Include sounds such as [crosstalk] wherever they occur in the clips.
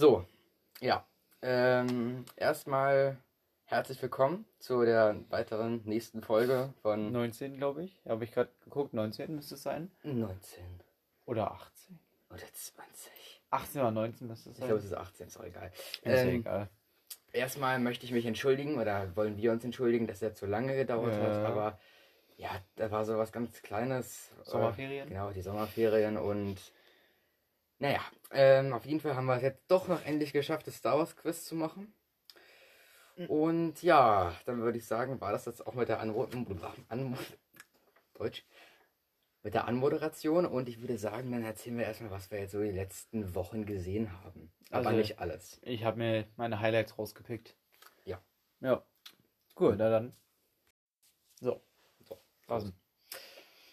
So, ja. Ähm, erstmal herzlich willkommen zu der weiteren nächsten Folge von 19, glaube ich. Habe ich gerade geguckt. 19 müsste es sein. 19 Oder 18. oder 20. 18 oder 19 müsste es Ich sein. glaube, es ist 18, ist auch egal. ist ja Ähm, egal. Erstmal möchte ich mich entschuldigen oder wollen wir uns entschuldigen, dass er zu lange gedauert hat, Ja. aber ja, da war so was ganz Kleines. äh, Sommerferien? Genau, die Sommerferien und naja, ähm, auf jeden Fall haben wir es jetzt doch noch endlich geschafft, das Star Wars Quiz zu machen. Und ja, dann würde ich sagen, war das jetzt auch mit der Anmo Anmo Deutsch. Mit der Anmoderation und ich würde sagen, dann erzählen wir erstmal, was wir jetzt so die letzten Wochen gesehen haben. Aber Also- nicht alles. Ich habe mir meine Highlights rausgepickt. Ja. Ja. Cool, na dann. So. So. Draußen.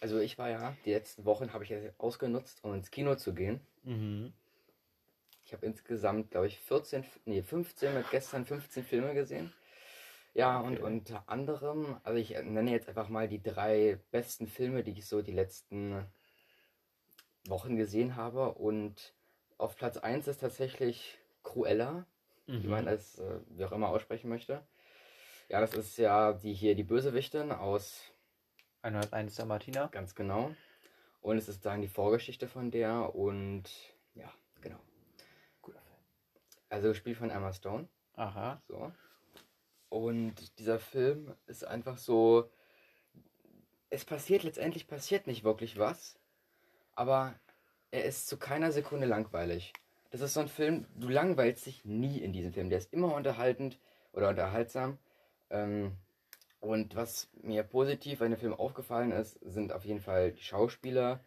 Also ich war ja, die letzten Wochen habe ich ja ausgenutzt, um ins Kino zu gehen. Mhm. Ich habe insgesamt, glaube ich, 14, nee, 15 mit gestern 15 Filme gesehen. Ja, und Okay. unter anderem, also ich nenne jetzt einfach mal die drei besten Filme, die ich so die letzten Wochen gesehen habe. Und auf Platz 1 ist tatsächlich Cruella, Mhm. wie man das äh, wie auch immer aussprechen möchte. Ja, das ist ja die hier die Bösewichtin aus 101 der Martina. Ganz genau. Und es ist dann die Vorgeschichte von der und ja, genau. Guter Film. Also gespielt von Emma Stone. Aha. So. Und dieser Film ist einfach so. Es passiert letztendlich passiert nicht wirklich was, aber er ist zu keiner Sekunde langweilig. Das ist so ein Film, du langweilst dich nie in diesem Film. Der ist immer unterhaltend oder unterhaltsam. Ähm, und was mir positiv bei dem Film aufgefallen ist, sind auf jeden Fall die Schauspieler,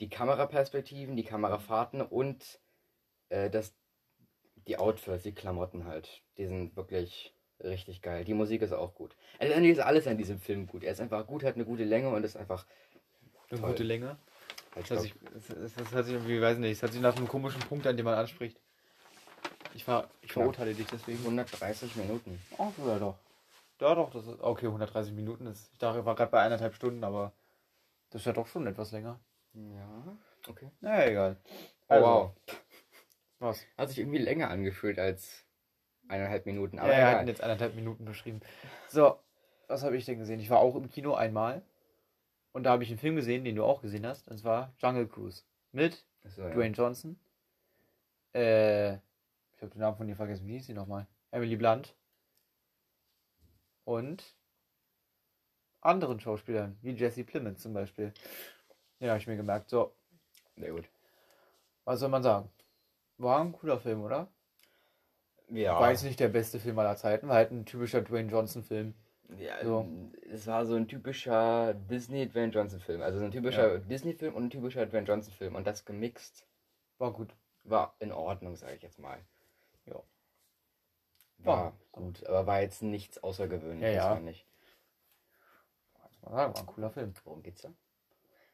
die Kameraperspektiven, die Kamerafahrten und äh, das, die Outfits, die Klamotten halt. Die sind wirklich richtig geil. Die Musik ist auch gut. Also eigentlich ist alles an diesem Film gut. Er ist einfach gut, hat eine gute Länge und ist einfach. Eine Toll. gute Länge. Halt, Das, hört sich, das, das, hört sich irgendwie, weiß nicht, das hört sich nach einem komischen Punkt an, den man anspricht. Ich, ver, ich verurteile dich deswegen. 130 Minuten. Oh, ja doch. Ja doch, das ist. Okay, 130 Minuten ist. Ich dachte, ich war gerade bei eineinhalb Stunden, aber das ist ja doch schon etwas länger. Ja, okay. Naja, egal. Oh, Also, wow. [laughs] Was? Hat sich irgendwie länger angefühlt als eineinhalb Minuten. Aber Aber er hat egal. jetzt eineinhalb Minuten beschrieben. So, was habe ich denn gesehen? Ich war auch im Kino einmal. Und da habe ich einen Film gesehen, den du auch gesehen hast. Und zwar Jungle Cruise. Mit Achso, ja. Dwayne Johnson. Äh, ich habe den Namen von ihr vergessen. Wie hieß sie nochmal? Emily Blunt. Und anderen Schauspielern, wie Jesse Plemons zum Beispiel. Ja, habe ich mir gemerkt. So, Sehr gut. was soll man sagen? War ein cooler Film, oder? Ja. War jetzt nicht der beste Film aller Zeiten, war halt ein typischer Dwayne Johnson-Film. Ja, So. es war so ein typischer Disney Dwayne Johnson Film. Also so ein typischer Ja. Disney Film und ein typischer Dwayne Johnson Film. Und das gemixt War gut. war in Ordnung, sage ich jetzt mal. Ja. War Ja. gut, aber war jetzt nichts Außergewöhnliches, Ja, ja. fand ich. War ein cooler Film. Worum geht's da?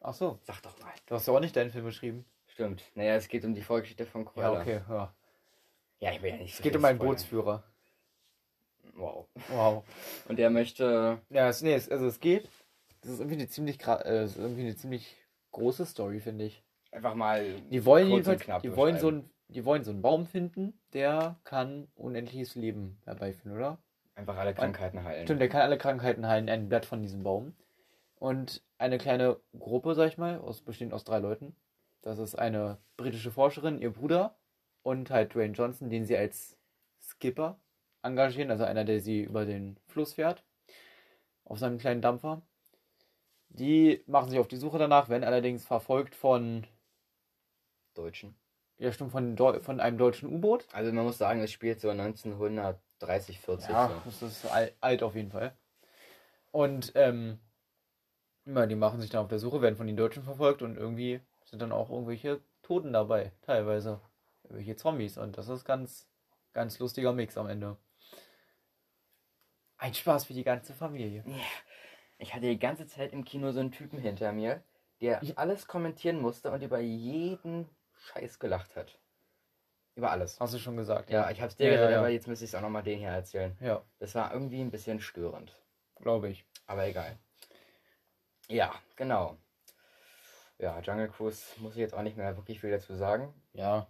Ach so, Sag doch mal. du hast ja auch nicht deinen Film geschrieben. Stimmt. Naja, es geht um die Vorgeschichte von Ja, Cruella. okay, ja. Ja, ich will ja nicht Es so geht viel um einen spoilern. Bootsführer. Wow. Wow. [laughs] Und der möchte. Ja, es, nee, es, also es geht. Das ist irgendwie eine ziemlich, äh, es ist irgendwie eine ziemlich große Story, finde ich. Einfach mal. Die wollen jedenfalls, knapp die wollen so ein, die wollen so einen Baum finden, der kann unendliches Leben herbeiführen, oder? Einfach alle Krankheiten heilen. Stimmt, der kann alle Krankheiten heilen, ein Blatt von diesem Baum. Und eine kleine Gruppe, sag ich mal, aus, bestehend aus drei Leuten. Das ist eine britische Forscherin, ihr Bruder und halt Dwayne Johnson, den sie als Skipper engagieren, also einer, der sie über den Fluss fährt, auf seinem kleinen Dampfer. Die machen sich auf die Suche danach, werden allerdings verfolgt von, Deutschen. Ja stimmt, von, Deu- von einem deutschen U-Boot. Also man muss sagen, es spielt so 1930, 40. Ja, so. das ist alt, alt auf jeden Fall. Und ähm, ja, die machen sich dann auf der Suche, werden von den Deutschen verfolgt und irgendwie sind dann auch irgendwelche Toten dabei, teilweise. Irgendwelche Zombies und das ist ganz, ganz lustiger Mix am Ende. Ein Spaß für die ganze Familie. Ich hatte die ganze Zeit im Kino so einen Typen hinter mir, der alles kommentieren musste und über jeden Scheiß gelacht hat. Über alles. Hast du schon gesagt? Ja, ich hab's dir Ja, gesagt, ja, ja. aber jetzt müsste ich es auch nochmal den hier erzählen. Ja, Das war irgendwie ein bisschen störend. glaube ich. Aber egal. Ja, genau. Ja, Jungle Cruise muss ich jetzt auch nicht mehr wirklich viel dazu sagen. Ja.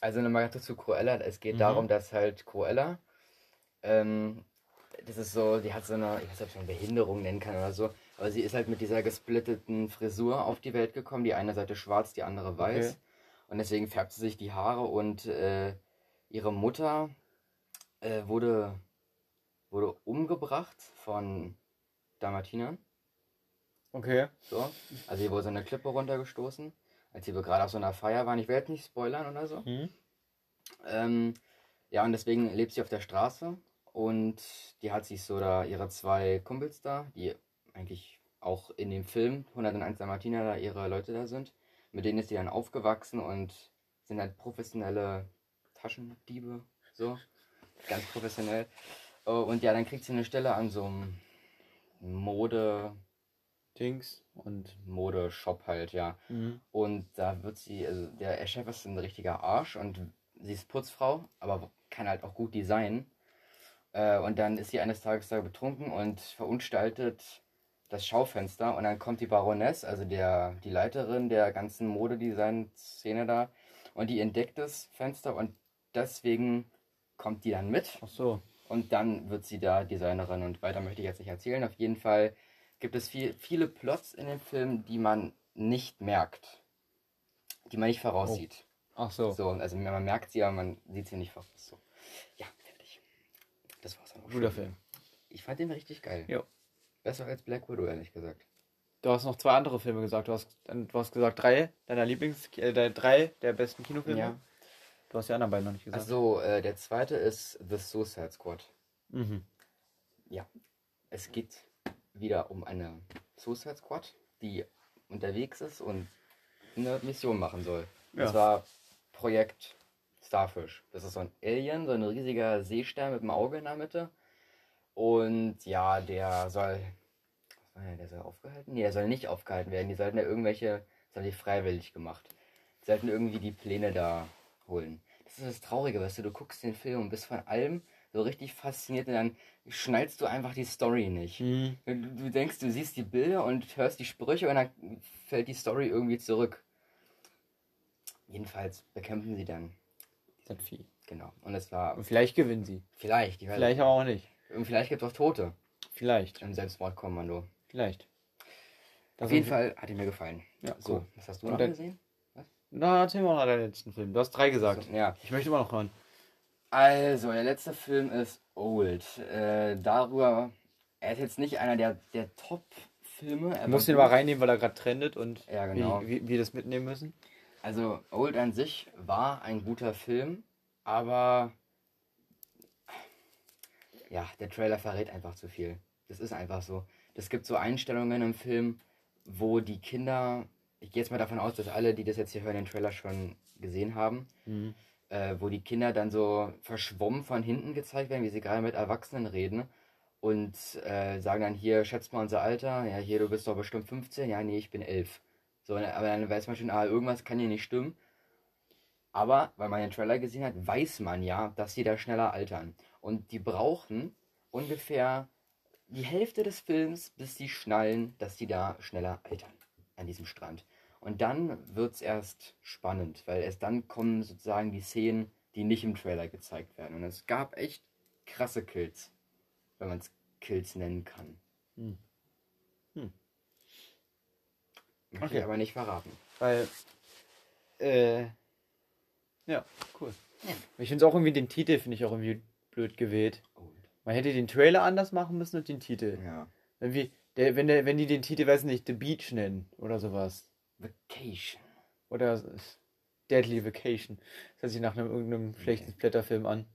Also nochmal zu Cruella. Es geht Mhm. darum, dass halt Cruella, ähm, das ist so, die hat so eine, ich weiß nicht, ob ich eine Behinderung nennen kann oder so, aber sie ist halt mit dieser gesplitteten Frisur auf die Welt gekommen. Die eine Seite schwarz, die andere weiß. Okay. Und deswegen färbt sie sich die Haare und äh, ihre Mutter äh, wurde, wurde umgebracht von Dalmatinern. Okay. So. Also hier wurde so eine Klippe runtergestoßen, als sie gerade auf so einer Feier waren. Ich jetzt nicht spoilern oder so. Hm? Ähm, ja, und deswegen lebt sie auf der Straße und die hat sich so da ihre zwei Kumpels da, die eigentlich auch in dem Film 101 Dalmatiner da ihre Leute da sind. Mit denen ist sie dann aufgewachsen und sind halt professionelle Taschendiebe, so. Ganz professionell. Äh, Und ja, dann kriegt sie eine Stelle an so einem Mode, Dings und. Modeshop halt, ja. Mhm. Und da wird sie, also der Chef ist ein richtiger Arsch und sie ist Putzfrau, aber kann halt auch gut designen. Äh, und dann ist sie eines Tages da betrunken und verunstaltet das Schaufenster und dann kommt die Baroness, also der, die Leiterin der ganzen Modedesign-Szene da und die entdeckt das Fenster und deswegen kommt die dann mit Ach so. und dann wird sie da Designerin und weiter möchte ich jetzt nicht erzählen. Auf jeden Fall gibt es viel, viele Plots in dem Film, die man nicht merkt. Die man nicht voraussieht. Ach so. So, also man merkt sie, aber man sieht sie nicht voraus. So. Ja, fertig. Das war's dann auch Guter schon. Film. Ich fand den richtig geil. Jo. Besser als Black Widow, ehrlich gesagt. Du hast noch zwei andere Filme gesagt. Du hast, du hast gesagt drei deiner Lieblings, äh, der- drei der besten Kinofilme. Ja. Du hast die anderen beiden noch nicht gesagt. Also, äh, der zweite ist The Suicide Squad. Mhm. Es geht wieder um eine Suicide Squad, die unterwegs ist und eine Mission machen soll. Ja. Das war Projekt Starfish. Das ist so ein Alien, so ein riesiger Seestern mit einem Auge in der Mitte. Und ja, der soll. Was war der? Der soll aufgehalten? Nee, der soll nicht aufgehalten werden. Die sollten ja irgendwelche. Das haben die freiwillig gemacht. Die sollten irgendwie die Pläne da holen. Das ist das Traurige, weißt du, du guckst den Film und bist von allem so richtig fasziniert und dann schnallst du einfach die Story nicht. Mhm. Du, du denkst, du siehst die Bilder und hörst die Sprüche und dann fällt die Story irgendwie zurück. Jedenfalls bekämpfen sie dann. Das Vieh. Genau. Und es war Und vielleicht gewinnen sie. vielleicht, Vielleicht aber auch nicht. Und vielleicht gibt es auch Tote Vielleicht. im Selbstmordkommando. Vielleicht. Das Auf jeden Fall hat er mir gefallen. Ja, So, cool. was hast du noch gesehen? Na, erzähl mal noch deinen letzten Film. Du hast drei gesagt. So, ja. Ich möchte immer noch hören. Also, der letzte Film ist Old. Äh, darüber, er ist jetzt nicht einer der, der Top-Filme. Du musst ihn mal reinnehmen, weil er gerade trendet und Ja, genau. wie, wie wir das mitnehmen müssen. Also, Old an sich war ein guter Film, aber ja, der Trailer verrät einfach zu viel. Das ist einfach so. Es gibt so Einstellungen im Film, wo die Kinder, ich gehe jetzt mal davon aus, dass alle, die das jetzt hier hören, den Trailer schon gesehen haben, Mhm. äh, wo die Kinder dann so verschwommen von hinten gezeigt werden, wie sie gerade mit Erwachsenen reden und äh, sagen dann hier, schätzt mal unser Alter, ja, hier, du bist doch bestimmt 15, ja, nee, ich bin 11. So, ne, aber dann weiß man schon, ah, irgendwas kann hier nicht stimmen. Aber, weil man den Trailer gesehen hat, weiß man ja, dass sie da schneller altern. Und die brauchen ungefähr die Hälfte des Films, bis sie schnallen, dass sie da schneller altern an diesem Strand. Und dann wird es erst spannend, weil erst dann kommen sozusagen die Szenen, die nicht im Trailer gezeigt werden. Und es gab echt krasse Kills, wenn man es Kills nennen kann. Hm. Hm. Möchte Okay. ich aber nicht verraten. Weil, äh, ja, cool. Ich finde es auch irgendwie, den Titel finde ich auch irgendwie blöd gewählt. Man hätte den Trailer anders machen müssen und den Titel. Ja. Irgendwie, der, wenn, der, wenn die den Titel, weiß nicht, The Beach nennen oder sowas. Vacation. Oder Deadly Vacation. Das hört sich nach einem irgendeinem schlechten Splatterfilm an.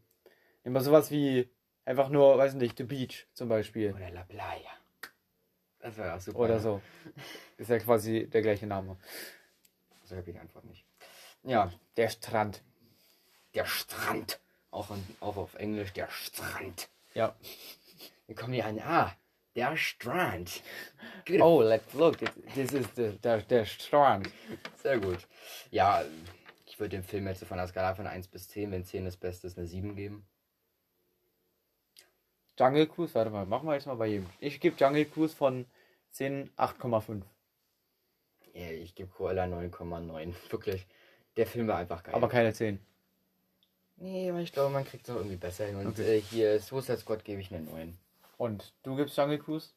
Immer sowas wie einfach nur, weiß nicht, The Beach zum Beispiel. Oder La Playa. Das wäre auch super. Oder ne? so. Ist ja quasi der gleiche Name. So habe ich die Antwort nicht. Ja, Der Strand. der Strand. Auch, in, auch auf Englisch der Strand. Ja. Wir kommen hier an. Ah, der Strand. Oh, let's look. This is the, der, der Strand. Sehr gut. Ja, ich würde dem Film jetzt so von der Skala von 1 bis 10, wenn 10 das Beste ist, eine 7 geben. Jungle Cruise, warte mal, machen wir jetzt mal bei jedem. Ich gebe Jungle Cruise von 10 8,5. Ja, ich gebe Cruella 9,9. [laughs] Wirklich. Der Film war einfach geil. Aber keine 10. Nee, aber ich glaube, man kriegt es auch irgendwie besser hin. Und Okay. äh, hier Suicide Squad gebe ich einen 9. Und du gibst Jungle Cruise?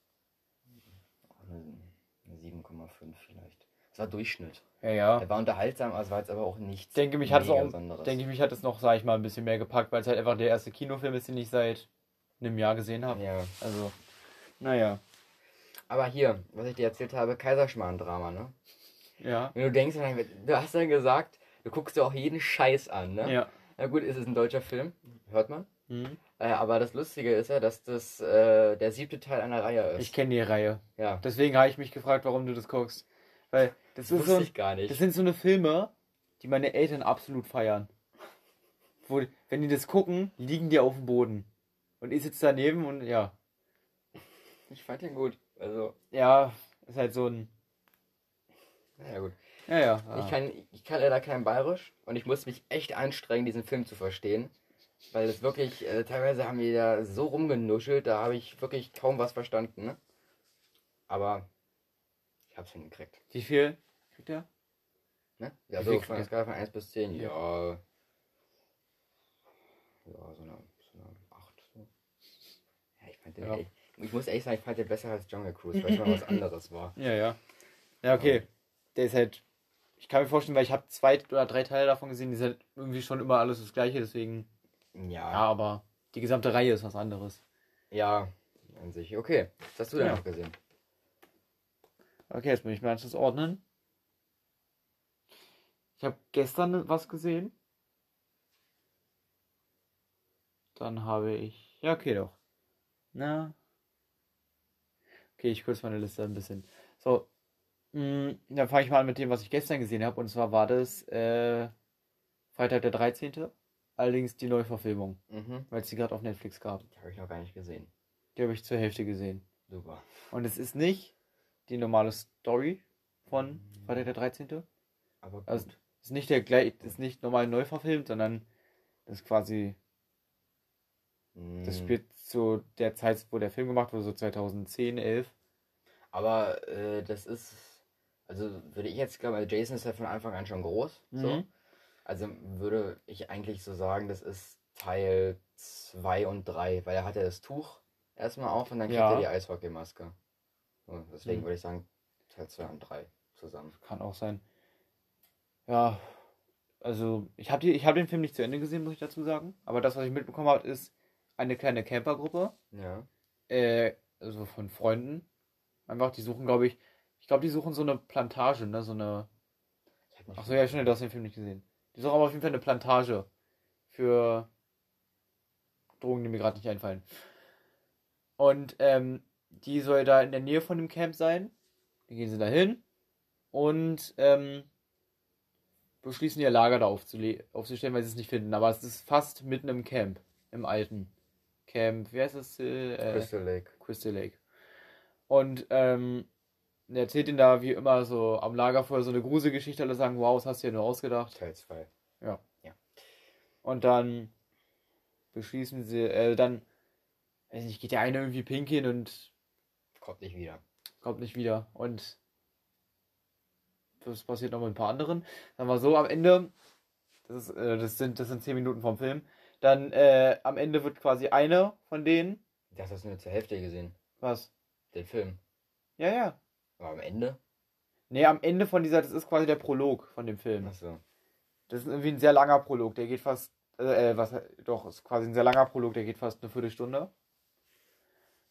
Eine 7,5 vielleicht. Das war Durchschnitt. Ja, ja. Der war unterhaltsam, aber es war jetzt aber auch nichts. Ich denke, mich hat es auch, Besonderes. denke ich, mich hat es noch, sag ich mal, ein bisschen mehr gepackt, weil es halt einfach der erste Kinofilm ist, den ich seit einem Jahr gesehen habe. Ja. Also, naja. Aber hier, was ich dir erzählt habe, Kaiserschmarrn-Drama, ne? Ja. Wenn du denkst, du hast dann gesagt, du guckst dir auch jeden Scheiß an, ne? Ja. Na gut, es ist ein deutscher Film, hört man. Hm. Äh, aber das Lustige ist ja, dass das äh, der siebte Teil einer Reihe ist. Ich kenne die Reihe. ja, Deswegen habe ich mich gefragt, warum du das guckst. Weil das das ist so, ich gar nicht. das sind so eine Filme, die meine Eltern absolut feiern. Wo, wenn die das gucken, liegen die auf dem Boden. Und ich sitze daneben und ja. ich fand den gut. Also, Ja, ist halt so ein. naja gut. Ja, ja. Ich, kann, ich kann leider kein Bayerisch und ich muss mich echt anstrengen, diesen Film zu verstehen. Weil es wirklich, äh, teilweise haben die da so rumgenuschelt, da habe ich wirklich kaum was verstanden. Ne? Aber ich hab's hingekriegt. Wie viel kriegt er? Ne? Ja, Wie so von der Skala von 1 bis 10, ja. Ja, so eine, so eine 8. So. Ja, ich fand den Ja. echt, ich muss ehrlich sagen, ich fand den besser als Jungle Cruise, weil es mal was [laughs] anderes war. Ja, ja. Ja, okay. Der ist halt. Ich kann mir vorstellen, weil ich habe zwei oder drei Teile davon gesehen, die sind irgendwie schon immer alles das gleiche, deswegen. Ja, Ja, aber die gesamte Reihe ist was anderes. ja, an sich. Okay, was hast du denn Ja. noch gesehen? Okay, jetzt muss ich mir das ordnen. Ich habe gestern was gesehen. Dann habe ich. Ja, okay, doch. Na. Okay, ich kürze meine Liste ein bisschen. So. Mh, Dann fange ich mal an mit dem, was ich gestern gesehen habe. Und zwar war das äh, Freitag der 13. Allerdings die Neuverfilmung, Mhm. weil es die gerade auf Netflix gab. Die habe ich noch gar nicht gesehen. Die habe ich zur Hälfte gesehen. Super. Und es ist nicht die normale Story von Freitag der 13. Aber gut. Also ist nicht der gleich, ist nicht normal neu verfilmt, sondern das ist quasi, das Mm, spielt zu der Zeit, wo der Film gemacht wurde, so 2010, 11. Aber äh, das ist, also würde ich jetzt glauben, also Jason ist ja von Anfang an schon groß. So. Mhm. Also würde ich eigentlich so sagen, das ist Teil 2 und 3, weil er hat ja das Tuch erstmal auf und dann kriegt Ja. er die Eishockeymaske. So, deswegen Mhm. würde ich sagen, Teil 2 und 3 zusammen. Kann auch sein. Ja, also ich habe hab den Film nicht zu Ende gesehen, muss ich dazu sagen. Aber das, was ich mitbekommen habe, ist eine kleine Campergruppe, Ja. äh, also von Freunden. Einfach, die suchen, glaube ich, ich glaube, die suchen so eine Plantage, ne, so eine Ich hab nicht Ach so, ja, schon, du hast den Film nicht gesehen. Die suchen aber auf jeden Fall eine Plantage für Drogen, die mir gerade nicht einfallen. Und ähm, die soll da in der Nähe von dem Camp sein. Dann gehen sie da hin und ähm, beschließen ihr Lager da aufzustellen, weil sie es nicht finden. Aber es ist fast mitten im Camp, im alten Camp. Wie heißt das? Äh, Crystal Lake. Crystal Lake. Und ähm, er erzählt ihnen da wie immer so am Lagerfeuer so eine Gruselgeschichte. Alle sagen, wow, das hast du ja nur ausgedacht. Teil 2. Und dann beschließen sie, äh, dann, weiß nicht, geht der eine irgendwie pinkeln und Kommt nicht wieder. kommt nicht wieder. Und das passiert noch mit ein paar anderen. Dann war so am Ende, das, ist, äh, das, sind, das sind zehn Minuten vom Film, dann äh, am Ende wird quasi eine von denen, Das hast du nur zur Hälfte gesehen. was? Den Film. Ja, ja. Aber am Ende? Nee, am Ende von dieser, das ist quasi der Prolog von dem Film. Achso. Das ist irgendwie ein sehr langer Prolog, der geht fast, äh, äh, was, doch, ist quasi ein sehr langer Prolog, der geht fast eine Viertelstunde.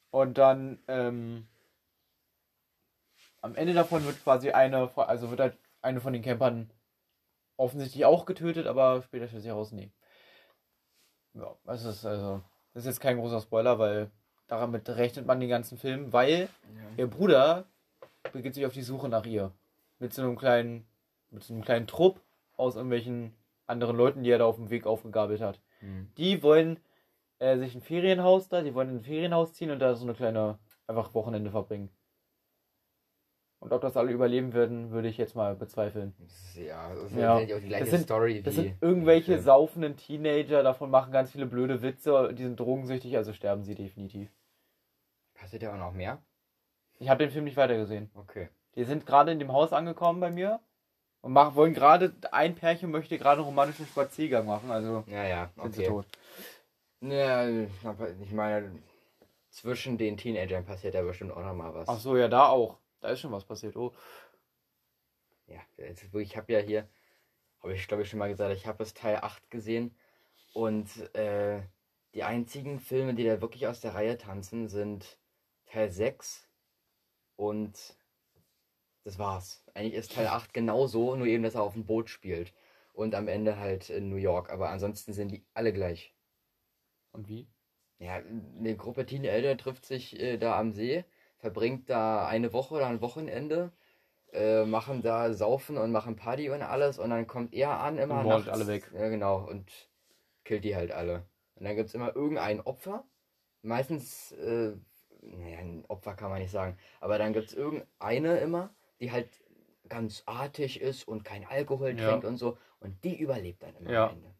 Und dann, ähm, am Ende davon wird quasi eine, von- also wird halt eine von den Campern offensichtlich auch getötet, aber später stellt sich heraus, nee. Ja, das ist also, das ist jetzt kein großer Spoiler, weil damit rechnet man den ganzen Film, weil ihr Bruder begibt sich auf die Suche nach ihr. Mit so einem kleinen, mit so einem kleinen Trupp aus irgendwelchen anderen Leuten, die er da auf dem Weg aufgegabelt hat. Hm. Die wollen äh, sich ein Ferienhaus da, die wollen in ein Ferienhaus ziehen und da so eine kleine, einfach Wochenende verbringen. Und ob das alle überleben würden, würde ich jetzt mal bezweifeln. Ja, das ist Ja. auch die gleiche Das sind- Story Das sind irgendwelche saufenden Teenager, davon machen ganz viele blöde Witze, die sind drogensüchtig, also sterben sie definitiv. Passiert ja auch noch mehr? Ich habe den Film nicht weitergesehen. Okay. Die sind gerade in dem Haus angekommen bei mir. Und mach, wollen gerade, ein Pärchen möchte gerade einen romantischen Spaziergang machen, also Ja, ja, sind sie okay. tot. Ja, ich meine, zwischen den Teenagern passiert ja bestimmt auch noch mal was. Ach so, ja, da auch. Da ist schon was passiert. Oh, Ja, jetzt, ich habe ja hier, habe ich glaube ich schon mal gesagt, ich habe das Teil 8 gesehen und äh, die einzigen Filme, die da wirklich aus der Reihe tanzen, sind Teil 6 und das war's. Eigentlich ist Teil 8 genauso, nur eben, dass er auf dem Boot spielt und am Ende halt in New York, aber ansonsten sind die alle gleich. und wie? Ja, eine Gruppe Teenager trifft sich äh, da am See, verbringt da eine Woche oder ein Wochenende, äh, machen da Saufen und machen Party und alles und dann kommt er an immer Und nachts. alle weg. Ja, genau, und killt die halt alle. Und dann gibt es immer irgendein Opfer, meistens, äh, naja, ein Opfer kann man nicht sagen, aber dann gibt es irgendeine immer, die halt ganz artig ist und kein Alkohol Ja. trinkt und so und die überlebt dann immer Ja. am Ende.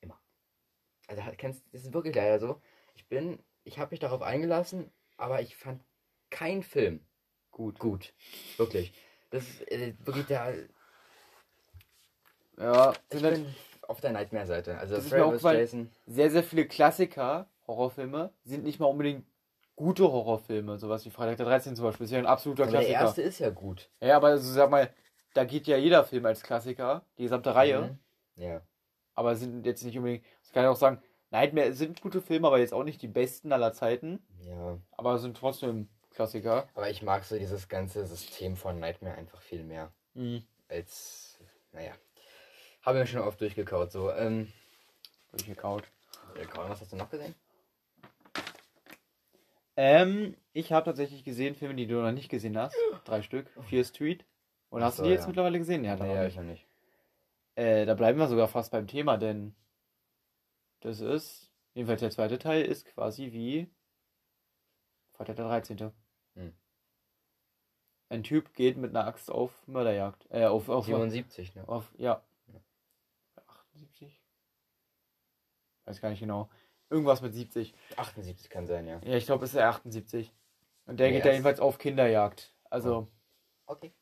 Immer. Also kennst, das ist wirklich leider so. Ich bin, ich habe mich darauf eingelassen, aber ich fand keinen Film Gut. gut. Wirklich. Das ist äh, wirklich der. Ja, Ich halt bin auf der Nightmare-Seite. Also Das ist mir aufgefallen. Jason. sehr, sehr viele Klassiker, Horrorfilme, sind nicht mal unbedingt gute Horrorfilme. Sowas wie Freitag der 13. zum Beispiel. Ist ja ein absoluter Aber der Klassiker. erste ist ja gut. Ja, aber also, sag mal, da geht ja jeder Film als Klassiker, die gesamte Reihe. Mhm. Ja. Aber sind jetzt nicht unbedingt. Das kann ich auch sagen, Nightmare sind gute Filme, aber jetzt auch nicht die besten aller Zeiten. Ja. Aber sind trotzdem Klassiker. Aber ich mag so dieses ganze System von Nightmare einfach viel mehr. Mhm. Als. Naja. Habe mir schon oft durchgekaut. So, ähm. Durchgekaut. äh, was hast du noch gesehen? Ähm, ich habe tatsächlich gesehen Filme, die du noch nicht gesehen hast. Drei Stück. Fear Street. Und Ach hast du so, die jetzt ja. mittlerweile gesehen? Ja, Nee, ich noch nicht. Äh, da bleiben wir sogar fast beim Thema, denn das ist, jedenfalls der zweite Teil ist quasi wie Freitag der 13. Hm. Ein Typ geht mit einer Axt auf Mörderjagd. Äh, auf, auf, 77, ne? auf, ja. 78? Weiß gar nicht genau. Irgendwas mit 70. 78 kann sein, ja. Ja, ich glaube, es ist der 78. Und der Nee, geht da jedenfalls auf Kinderjagd. Also, Okay.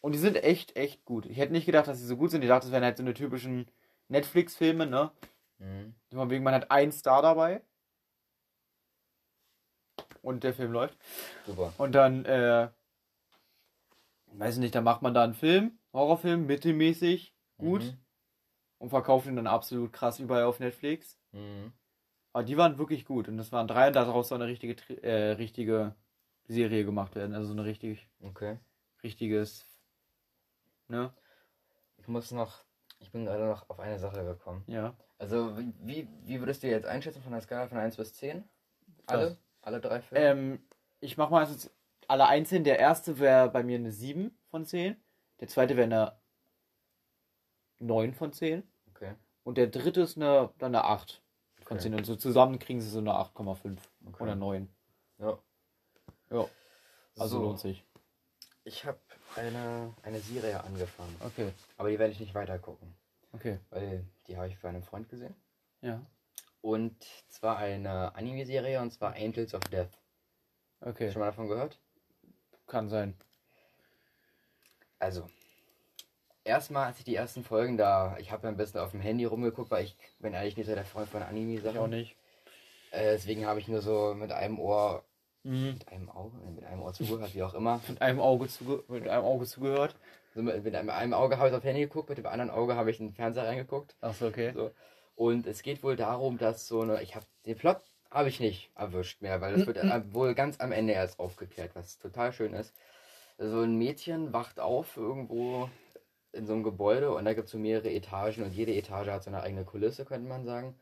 und die sind echt, echt gut. Ich hätte nicht gedacht, dass sie so gut sind. Ich dachte, das wären halt so eine typischen Netflix-Filme, ne? Mhm. Von wegen, man hat einen Star dabei. Und der Film läuft. Super. Und dann, äh, weiß ich nicht, dann macht man da einen Film, Horrorfilm, mittelmäßig, gut. Mhm. Und verkauft ihn dann absolut krass überall auf Netflix. Mhm. Aber die waren wirklich gut. Und das waren drei und daraus soll eine richtige, äh, richtige Serie gemacht werden. Also so eine richtig, Okay. richtiges, ne? Ich muss noch. Ich bin gerade noch auf eine Sache gekommen. Ja. Also, wie, wie würdest du jetzt einschätzen von der Skala von 1 bis 10? Alle? Was? Alle drei Filme? Ähm, ich mach mal jetzt alle einzeln. Der erste wäre bei mir eine 7 von 10. Der zweite wäre eine 9 von 10. Okay. Und der dritte ist eine, dann eine 8 von Okay. 10. Und so zusammen kriegen sie so eine 8,5 Okay. oder 9. Ja. Ja, also so, lohnt sich. Ich habe eine, eine Serie angefangen. Okay, Aber die werde ich nicht weiter gucken. okay. Weil die habe ich bei einem Freund gesehen. Ja, Und zwar eine Anime-Serie und zwar Angels of Death. okay. Schon mal davon gehört? Kann sein. Also, erstmal, als ich die ersten Folgen da, ich habe ja ein bisschen auf dem Handy rumgeguckt, weil ich bin eigentlich nicht so der Freund von Ich auch Anime-Sachen. nicht. Äh, deswegen habe ich nur so mit einem Ohr, Mhm. mit einem Auge, äh, mit einem Ohr zugehört, wie auch immer. [laughs] Mit einem Auge, zuge mit einem Auge zugehört. So mit, mit einem, einem Auge habe ich auf Handy geguckt, mit dem anderen Auge habe ich in den Fernseher reingeguckt. Achso, okay. So. Und es geht wohl darum, dass so eine, ich habe den Plot habe ich nicht erwischt mehr, weil das wird [clears throat] wohl ganz am Ende erst aufgeklärt, was total schön ist. So ein Mädchen wacht auf irgendwo in so einem Gebäude und da gibt es so mehrere Etagen und jede Etage hat so eine eigene Kulisse, könnte man sagen.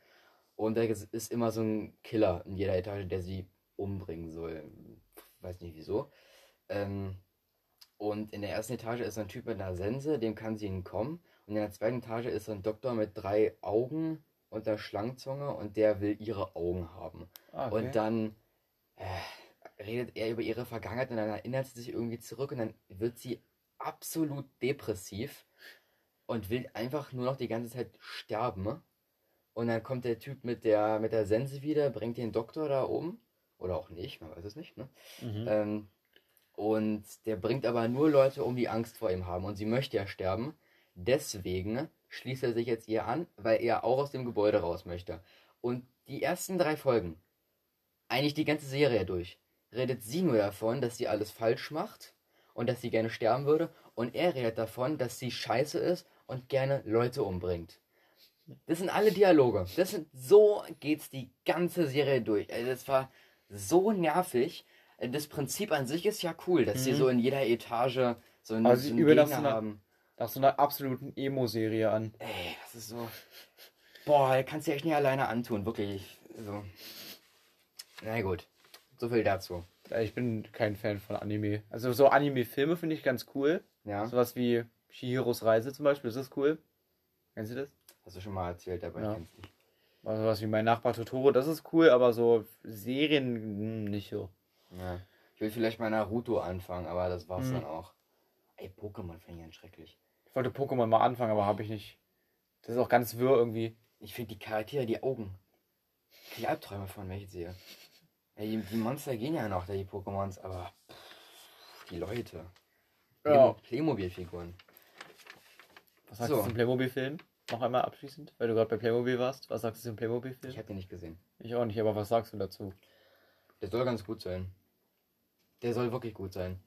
Und da ist immer so ein Killer in jeder Etage, der sie umbringen soll. Weiß nicht wieso. Ähm, und in der ersten Etage ist so ein Typ mit einer Sense, dem kann sie entkommen. Und in der zweiten Etage ist so ein Doktor mit drei Augen und einer Schlangenzunge und der will ihre Augen haben. Ah, okay. Und dann äh, redet er über ihre Vergangenheit und dann erinnert sie sich irgendwie zurück und dann wird sie absolut depressiv und will einfach nur noch die ganze Zeit sterben. Und dann kommt der Typ mit der, mit der Sense wieder, bringt den Doktor da um. Oder auch nicht, man weiß es nicht. Ne? Mhm. Ähm, Und der bringt aber nur Leute um, die Angst vor ihm haben. Und sie möchte ja sterben. Deswegen schließt er sich jetzt ihr an, weil er auch aus dem Gebäude raus möchte. Und die ersten drei Folgen, eigentlich die ganze Serie durch, redet sie nur davon, dass sie alles falsch macht und dass sie gerne sterben würde. Und er redet davon, dass sie scheiße ist und gerne Leute umbringt. Das sind alle Dialoge. Das sind so geht's die ganze Serie durch. Also das war so nervig. Das Prinzip an sich ist ja cool, dass sie Mhm. so in jeder Etage so einen, Also so sie einen Gegner haben. Nach so einer absoluten Emo-Serie an. Ey, das ist so. Boah, kannst du dir echt nicht alleine antun, wirklich. So. Na gut. So viel dazu. Ja, Ich bin kein Fan von Anime. Also so Anime-Filme finde ich ganz cool. Ja. Sowas wie Shihiros Reise zum Beispiel, das ist cool. Kennst du das? Hast du schon mal erzählt, aber Ja. ich kenn's nicht. Also sowas wie mein Nachbar Totoro, das ist cool, aber so Serien hm, nicht so. Ja. Ich will vielleicht mal Naruto anfangen, aber das war's Mhm. dann auch. Ey, Pokémon finde ich ganz schrecklich. Ich wollte Pokémon mal anfangen, aber habe ich nicht. Das ist auch ganz wirr irgendwie. Ich finde die Charaktere, die Augen. Ich Albträume von, wenn ich sehe. Ey, die, die Monster gehen ja noch, die Pokémons, aber pff, die Leute. Ja. Play- Playmobil-Figuren. Was sagst So. du zum Playmobil-Film? Noch einmal abschließend, weil du gerade bei Playmobil warst. Was sagst du zum Playmobil-Film? Ich habe den nicht gesehen. Ich auch nicht, aber was sagst du dazu? Der soll ganz gut sein. Der soll wirklich gut sein.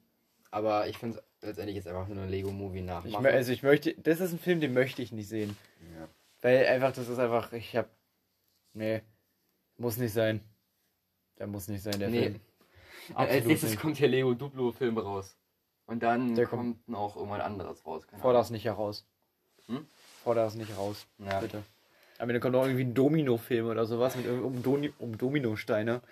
Aber ich finde es letztendlich jetzt einfach nur ein Lego-Movie Ich, nachmachen. mö- also ich möchte, das ist ein Film, den möchte ich nicht sehen. ja. Weil einfach, das ist einfach, ich hab, nee, muss nicht sein. Der muss nicht sein, der Nee. Film. Als Absolut nächstes nicht. kommt der Lego Duplo-Film raus. Und dann Der kommt noch irgendwas anderes raus. Keine Forder das nicht heraus. Hm? Forder das nicht raus, Ja. bitte. Aber dann kommt noch irgendwie ein Domino-Film oder sowas mit um, Doni, um Dominosteine.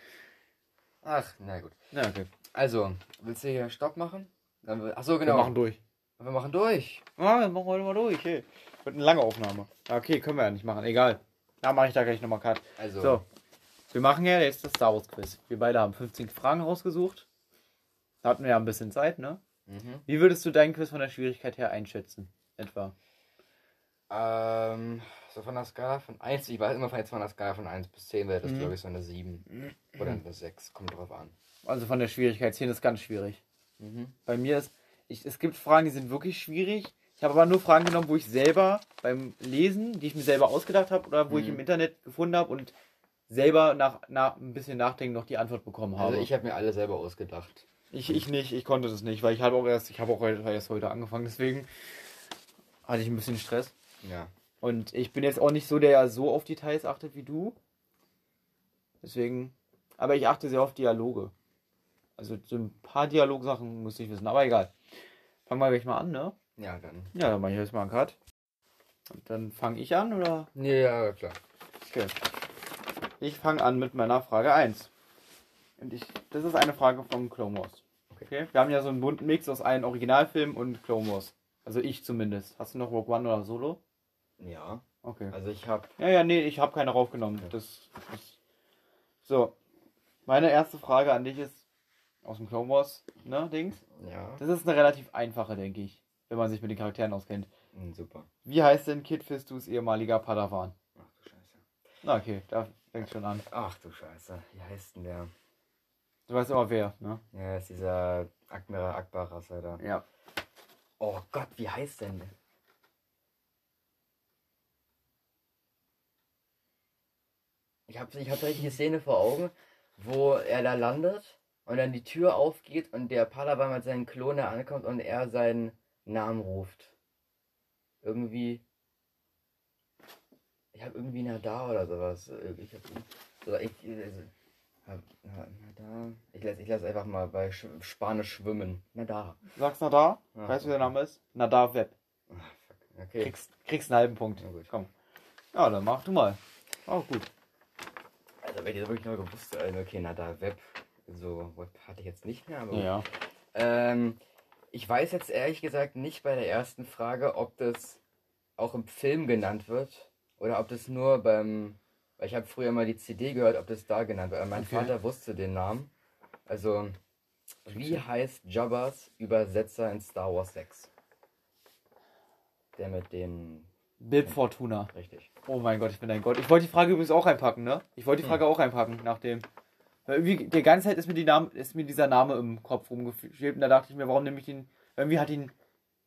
Ach, na gut. Na, okay. Also, willst du hier Stopp machen? Dann will... Achso, Wir genau. machen durch. Wir machen durch. Ah, wir machen heute mal durch, hey. Wird eine lange Aufnahme. Okay, können wir ja nicht machen, egal. Da mache ich da gleich nochmal Cut. Also, So, wir machen ja jetzt das Star Wars Quiz. Wir beide haben 15 Fragen rausgesucht. Da hatten wir ja ein bisschen Zeit, ne? Mhm. Wie würdest du deinen Quiz von der Schwierigkeit her einschätzen? Etwa. Ähm, so von der Skala von 1, ich weiß immer jetzt von der Skala von 1 bis 10 wäre das, Mhm. glaube ich, so eine 7 oder eine 6, kommt drauf an. Also von der Schwierigkeit 10 ist ganz schwierig. Mhm. Bei mir ist, ich, es gibt Fragen, die sind wirklich schwierig. Ich habe aber nur Fragen genommen, wo ich selber beim Lesen, die ich mir selber ausgedacht habe oder wo ich Mhm. im Internet gefunden habe und selber nach, nach ein bisschen Nachdenken noch die Antwort bekommen habe. Also ich habe mir alle selber ausgedacht. Ich, ich nicht, ich konnte das nicht, weil ich habe auch erst, ich habe auch heute- erst heute angefangen, deswegen hatte ich ein bisschen Stress. Ja. Und ich bin jetzt auch nicht so, der so auf Details achtet wie du. Deswegen, aber ich achte sehr auf Dialoge. Also so ein paar Dialogsachen muss ich wissen, aber egal. Fangen wir gleich mal an, ne? Ja, dann. Ja, dann mache ich jetzt mal einen Cut. Und dann fange ich an, oder? Ja, klar. Okay. Ich fange an mit meiner Frage 1. Und ich, das ist eine Frage von Clone Wars. Okay. Wir haben ja so einen bunten Mix aus einem Originalfilm und Clone Wars. Also ich zumindest. Hast du noch Rogue One oder Solo? Ja. Okay. Also ich habe. Ja, ja, nee, ich habe keine raufgenommen. Das, das. So. Meine erste Frage an dich ist aus dem Clone Wars, ne, Dings. Ja. Das ist eine relativ einfache, denke ich, wenn man sich mit den Charakteren auskennt. Hm, super. Wie heißt denn Kid Fistus ehemaliger Padawan? Ach du Scheiße. Na, okay, da fängt schon an. Ach du Scheiße. Wie heißt denn der? Du weißt immer wer, ne? Ja, ist dieser Admiral Akbar Rasse da. Ja. Oh Gott, wie heißt denn der? Ich habe ich hab direkt die Szene vor Augen, wo er da landet und dann die Tür aufgeht und der Padawan mit seinen Klon da ankommt und er seinen Namen ruft. Irgendwie. Ich habe irgendwie Nadar oder sowas. Ich hab, so, ich, also, hab- na- Nadar. Ich lasse ich lass einfach mal bei Sch Spanisch schwimmen. Nadar. Sag's Nadar? Ja. Weißt du, wie der Name ist? Nadar Web. Fuck. Okay. Kriegst, kriegst einen halben Punkt. Na gut. Komm. Ja, dann mach du mal. Auch gut. Also, wenn ich das wirklich noch gewusst hätte, okay, Nadar Web. So, Web hatte ich jetzt nicht mehr, aber. Ja. Ähm, ich weiß jetzt ehrlich gesagt nicht bei der ersten Frage, ob das auch im Film genannt wird oder ob das nur beim. Weil ich habe früher mal die CD gehört, ob das da genannt wird. Mein Okay. Vater wusste den Namen. Also, wie heißt Jabbas Übersetzer in Star Wars 6? Der mit den. Bib Fortuna. Richtig. Oh mein Gott, ich bin ein Gott. Ich wollte die Frage übrigens auch einpacken, ne? Ich wollte die Hm. Frage auch einpacken nach dem. Weil irgendwie die ganze Zeit ist mir, die Name, ist mir dieser Name im Kopf rumgeschwebt und da dachte ich mir, warum nehme ich den. Irgendwie hat ihn.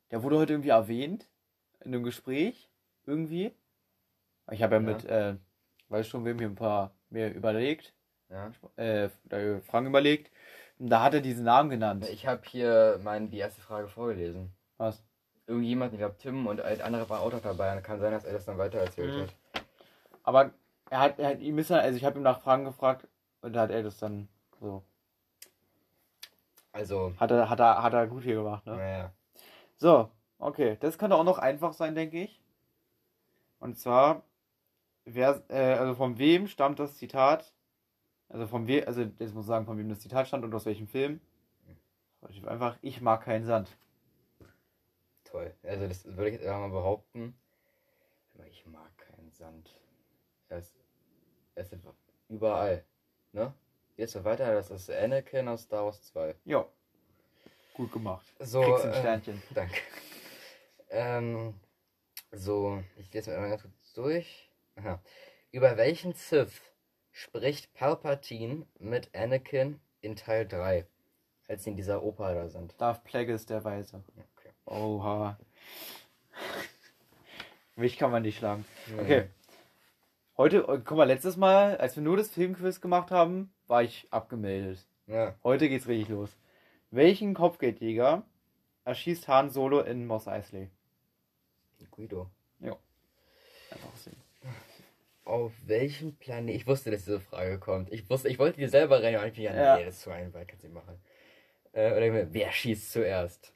Der wurde heute irgendwie erwähnt. In einem Gespräch. Irgendwie. Ich habe ja, Ja. mit, äh, weiß schon, wem hier ein paar mir überlegt. Ja. Äh, da Fragen überlegt. Und da hat er diesen Namen genannt. Ich habe hier mein, die erste Frage vorgelesen. Was? Irgendjemand, ich glaube Tim und ein anderer war auch noch dabei. Und kann sein, dass er das dann weitererzählt Mhm. hat. Aber er hat, er hat ihm ist also ich habe ihm nach Fragen gefragt und da hat er das dann so. Also, Hat er, hat er, hat er gut hier gemacht, ne? naja. So, okay. Das könnte auch noch einfach sein, denke ich. Und zwar, wer, äh, also von wem stammt das Zitat? Also von wem, also jetzt muss ich sagen, von wem das Zitat stammt und aus welchem Film. Relativ Einfach, ich mag keinen Sand. Toll. Also, das würde ich jetzt einfach mal behaupten. Ich mag keinen Sand. Er ist, er ist einfach überall. Ne? Jetzt so weiter, das ist Anakin aus Star Wars 2. Ja. Gut gemacht. So, Kriegst ein äh, Sternchen. Danke. Ähm, so, ich lese mal einmal ganz kurz durch. Aha. Über welchen Sith spricht Palpatine mit Anakin in Teil 3, als sie in dieser Oper da sind? Darth Plagueis der Weise. Okay. Oha. [laughs] Mich kann man nicht schlagen. Okay. Heute, äh, guck mal, letztes Mal, als wir nur das Filmquiz gemacht haben, war ich abgemeldet. Ja, Heute geht's richtig los. Welchen Kopfgeldjäger erschießt Han Solo in Mos Eisley? Guido. Auf welchem Planet? Ich wusste, dass diese Frage kommt. Ich wusste, ich wollte die selber rein, aber ich bin ja, Ja. nee, das ist zu einfach, kannst du nicht machen. Äh, oder wer schießt zuerst?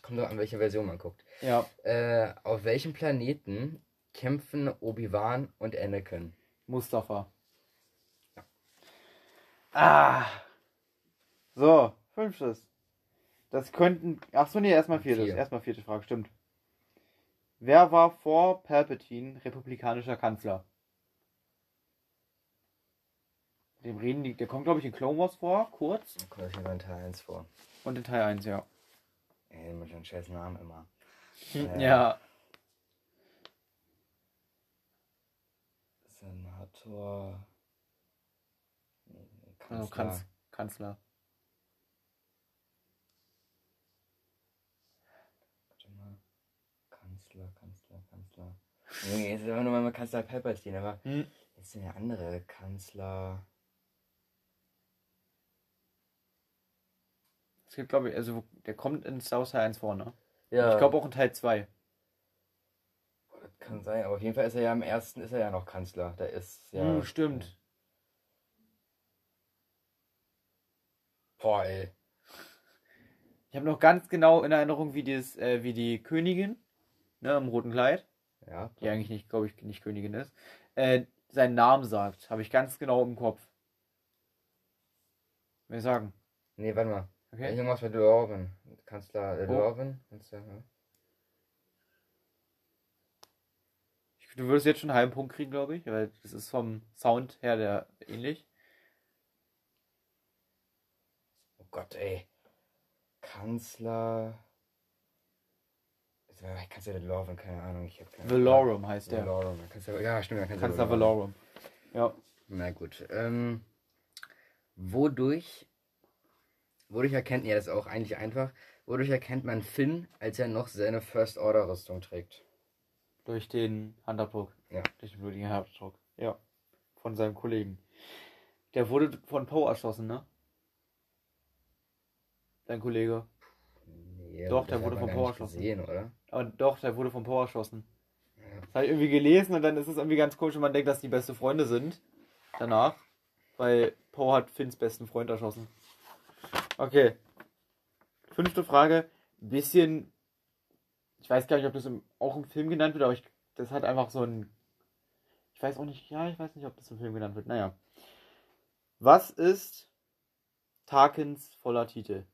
Kommt doch an, welche Version man guckt. Ja, Äh, auf welchem Planeten kämpfen Obi-Wan und Anakin? Mustafa. Ah. So, fünftes. Das könnten. Ach so, nee, erstmal viertes. Vier. Erstmal vierte Frage, stimmt. Wer war vor Palpatine republikanischer Kanzler? Dem reden die, der kommt glaube ich in Clone Wars vor, kurz. Da kommt auf jeden Fall in Teil 1 vor. Und in Teil 1, ja. Ey, mit einem scheiß Namen immer. [laughs] Äh, Ja. Senator. Nee, nee, Also Kanz, Kanzler. Warte mal. Kanzler, Kanzler, Kanzler. Junge, jetzt ist immer nur mal Kanzler Palpatine, aber Hm. jetzt sind ja andere Kanzler. Es gibt, glaube ich, also der kommt in Star Wars Teil 1 vor, ne? Ja, Ich glaube auch in Teil 2. das kann sein, aber auf jeden Fall ist er ja im ersten, ist er ja noch Kanzler. Da ist ja. Hm, stimmt. Boah, ey. Ich habe noch ganz genau in Erinnerung, wie, dieses, äh, wie die Königin, ne, im roten Kleid, Ja. die eigentlich nicht, glaube ich, nicht Königin ist, äh, seinen Namen sagt. Habe ich ganz genau im Kopf. Will ich sagen. Nee, warte mal. Okay? Irgendwas mit Lorben. Kanzler äh, Oh. Lorben. Kanzler, ja. Ich, du würdest jetzt schon einen halben Punkt kriegen, glaube ich, weil das ist vom Sound her der ähnlich. Oh Gott, ey. Kanzler. Kanzler der Lorben, keine Ahnung. Ich habe keine Valorum heißt der. Valorum. Kanzler, ja, stimmt. ja, Kanzler, Kanzler Valorum. Valorum. Ja. Na gut. Ähm, wodurch, wodurch erkennt, ja, das auch eigentlich einfach, wodurch erkennt man Finn, als er noch seine First Order Rüstung trägt? Durch den Handabdruck. Ja. Durch den blutigen Handabdruck. Ja. Von seinem Kollegen. Der wurde von Poe erschossen, ne? Dein Kollege. Nee, Doch, der wurde Power nicht erschossen. gesehen, oder? Aber doch, der wurde von Poe erschossen. Das habe ich irgendwie gelesen und dann ist es irgendwie ganz komisch, wenn man denkt, dass die beste Freunde sind. Danach. Weil Poe hat Finns besten Freund erschossen. Okay. Fünfte Frage. Bisschen. Ich weiß gar nicht, ob das im, auch im Film genannt wird, aber ich, das hat einfach so ein. Ich weiß auch nicht, ja, ich weiß nicht, ob das im Film genannt wird. Naja. Was ist Tarkins voller Titel?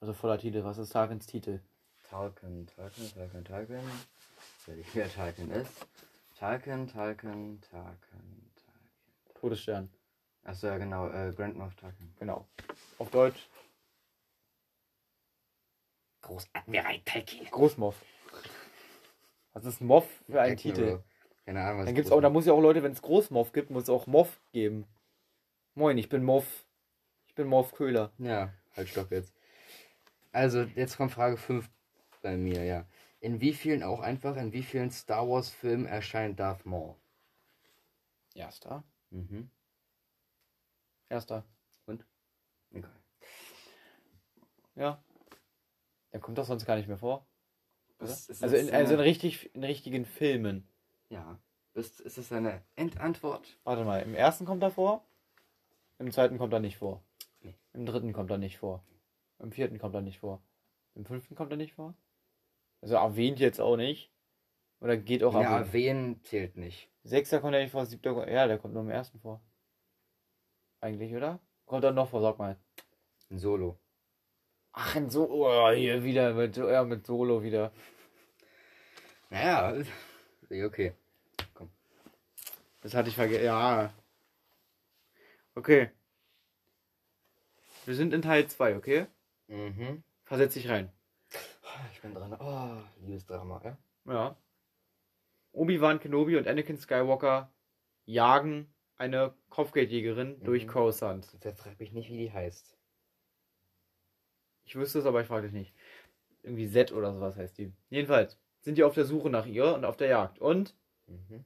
Also voller Titel, was ist Tarkins Titel? Talken, Talken, Talken, Talken. Ich weiß nicht, wer Talken ist. Talken, Talken, Talken, Talken. Todesstern. Achso, ja, genau, äh, Grand Moff Talken. Genau. Auf Deutsch Großadmiral Talken. Großmoff. Was ist Moff für ein Titel? Keine Ahnung, was Dann gibt's auch, da muss ja auch Leute, wenn es Großmoff gibt, muss es auch Moff geben. Moin, ich bin Morph. Ich bin Morph Köhler. Ja, halt stopp jetzt. Also, jetzt kommt Frage 5 bei mir, ja. In wie vielen, auch einfach, in wie vielen Star Wars Filmen erscheint Darth Maul? Erster. Mhm. Erster. Okay. Ja. Dann kommt das sonst gar nicht mehr vor. Also in, also in, richtig, in richtigen Filmen. Ja. Ist, ist das eine Endantwort? Warte mal, im ersten kommt er vor. Im zweiten kommt er nicht vor. Nee. Im dritten kommt er nicht vor. Im vierten kommt er nicht vor. Im fünften kommt er nicht vor. Also erwähnt jetzt auch nicht. Oder geht auch Ja, erwähnt. erwähnen zählt nicht. Sechster kommt er nicht vor, siebter kommt. Ja, der kommt nur im ersten vor. Eigentlich, oder? Kommt er noch vor, sag mal. Ein Solo. Ach, in so. Oh, hier wieder mit, ja, mit Solo wieder. Naja, okay. Das hatte ich vergessen. Ja. Okay. Wir sind in Teil 2, okay? Mhm. Versetz dich rein. Ich bin dran. Oh, Liebesdrama, ja? Ja. Obi-Wan Kenobi und Anakin Skywalker jagen eine Kopfgeldjägerin Mhm. durch Coruscant. Jetzt frag mich nicht, wie die heißt. Ich wüsste es, aber ich frage dich nicht. Irgendwie Z oder sowas heißt die. Jedenfalls sind die auf der Suche nach ihr und auf der Jagd. Und Mhm.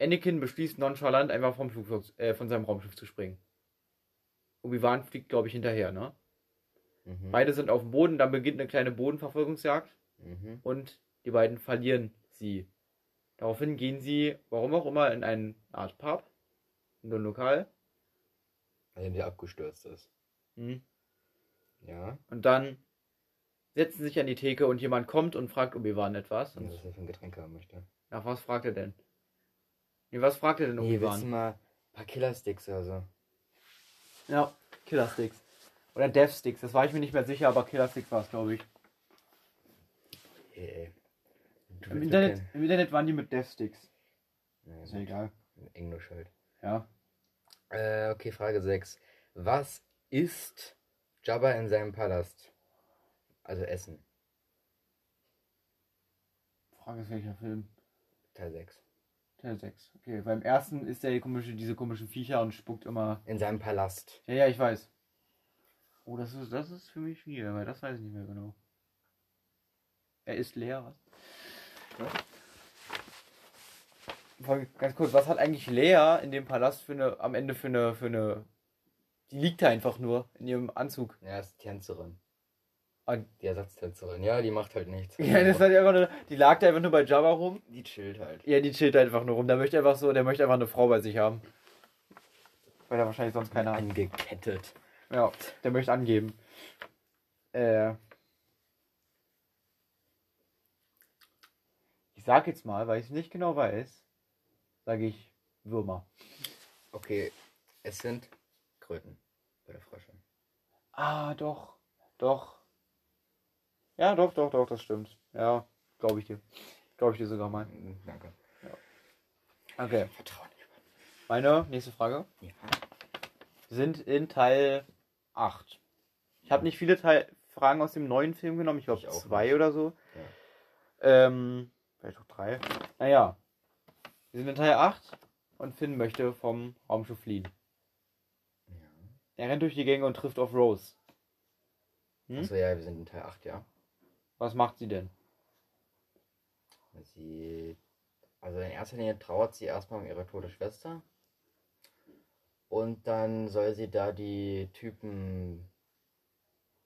Anakin beschließt nonchalant einfach vom Flugzeug, äh, von seinem Raumschiff zu springen. Obi-Wan fliegt, glaube ich, hinterher, ne? Mhm. Beide sind auf dem Boden, dann beginnt eine kleine Bodenverfolgungsjagd Mhm. und die beiden verlieren sie. Daraufhin gehen sie, warum auch immer, in eine Art Pub, in ein Lokal. Weil der abgestürzt ist. Hm. Ja. Und dann setzen sie sich an die Theke und jemand kommt und fragt Obi-Wan etwas. Und was er für ein Getränk haben möchte. nach was fragt er denn? Nee, was fragt er denn Nee, Obi-Wan? mal ein paar Killersticks oder so? Ja, Killersticks. Oder Death Sticks, das war ich mir nicht mehr sicher, aber Killersticks war es, glaube ich. Du Im Internet, Im Internet waren die mit Death Sticks. Nee, Ist ja egal. Englisch halt. Ja. Äh, okay, Frage 6. Was isst Jabba in seinem Palast? Also Essen. Frage ist welcher Film? Teil 6. Teil 6. Okay, beim ersten ist der komische, diese komischen Viecher und spuckt immer. In seinem Palast. Ja, ja, ich weiß. Oh, das ist, das ist für mich schwierig, weil das weiß ich nicht mehr genau. Er ist leer, was? Ganz kurz, was hat eigentlich Lea in dem Palast für eine, am Ende für eine, für eine. Die liegt da einfach nur in ihrem Anzug. Ja, ist Tänzerin. Und, Die Ersatztänzerin. Ja, die macht halt nichts. ja, das hat einfach nur, die lag da einfach nur bei Jabba rum. die chillt halt. Ja, die chillt einfach nur rum. Der möchte einfach so, der möchte einfach eine Frau bei sich haben. Weil er wahrscheinlich sonst keine hat. Angekettet. Ja, der möchte angeben. Äh. Ich sag jetzt mal, weil ich es nicht genau weiß, sage ich Würmer. Okay, es sind Kröten bei der Frösche. Ah, doch. Doch. Ja, doch, doch, doch, das stimmt. Ja, glaube ich dir. Glaube ich dir sogar mal. Mhm, Danke. Okay. Vertrauen. Meine nächste Frage. Ja. Sind in Teil 8. Ich habe nicht viele Teil Fragen aus dem neuen Film genommen. Ich glaube zwei nicht. oder so. Ja. Ähm, vielleicht auch drei. Naja. Wir sind in Teil 8 und Finn möchte vom Raumschiff fliehen. Ja. Er rennt durch die Gänge und trifft auf Rose. Hm? Achso, ja, wir sind in Teil 8, ja. Was macht sie denn? Sie. Also in erster Linie trauert sie erstmal um ihre tote Schwester. Und dann soll sie da die Typen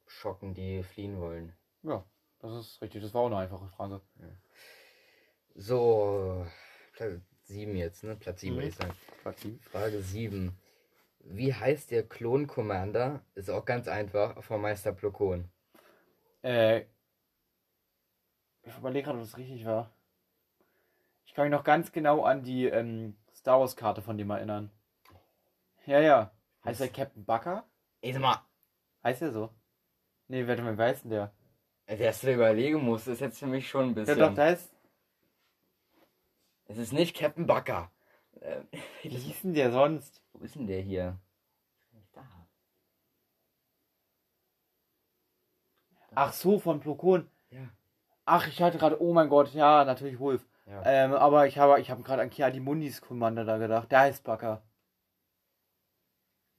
schocken, die fliehen wollen. Ja, das ist richtig. Das war auch eine einfache Frage. So, Platz 7 jetzt, ne? Platz 7 Mhm. würde ich sagen. Quatschen. Frage 7. Wie heißt der Klon-Commander? Ist auch ganz einfach, vom Meister Plokon. Äh, ich überlege gerade, ob das richtig war. Ich kann mich noch ganz genau an die ähm, Star Wars Karte von dem erinnern. Ja, ja. Heißt der Captain Bucker? Ey, sag mal, Heißt er so? Nee, warte mal, wie heißt denn der? dass du da überlegen musst, ist jetzt für mich schon ein Ja, bisschen. doch, da ist. Es ist nicht Captain Bucker. Äh, [laughs] Wie hieß denn der sonst? wo ist denn der hier? Da. Ach so, von Plokon. Ja. Ach, ich hatte gerade, oh mein Gott, ja, natürlich Wolf. Ja. Ähm, aber ich habe ich hab gerade an Kiadi Mundis Commander da gedacht. Der heißt Bucker.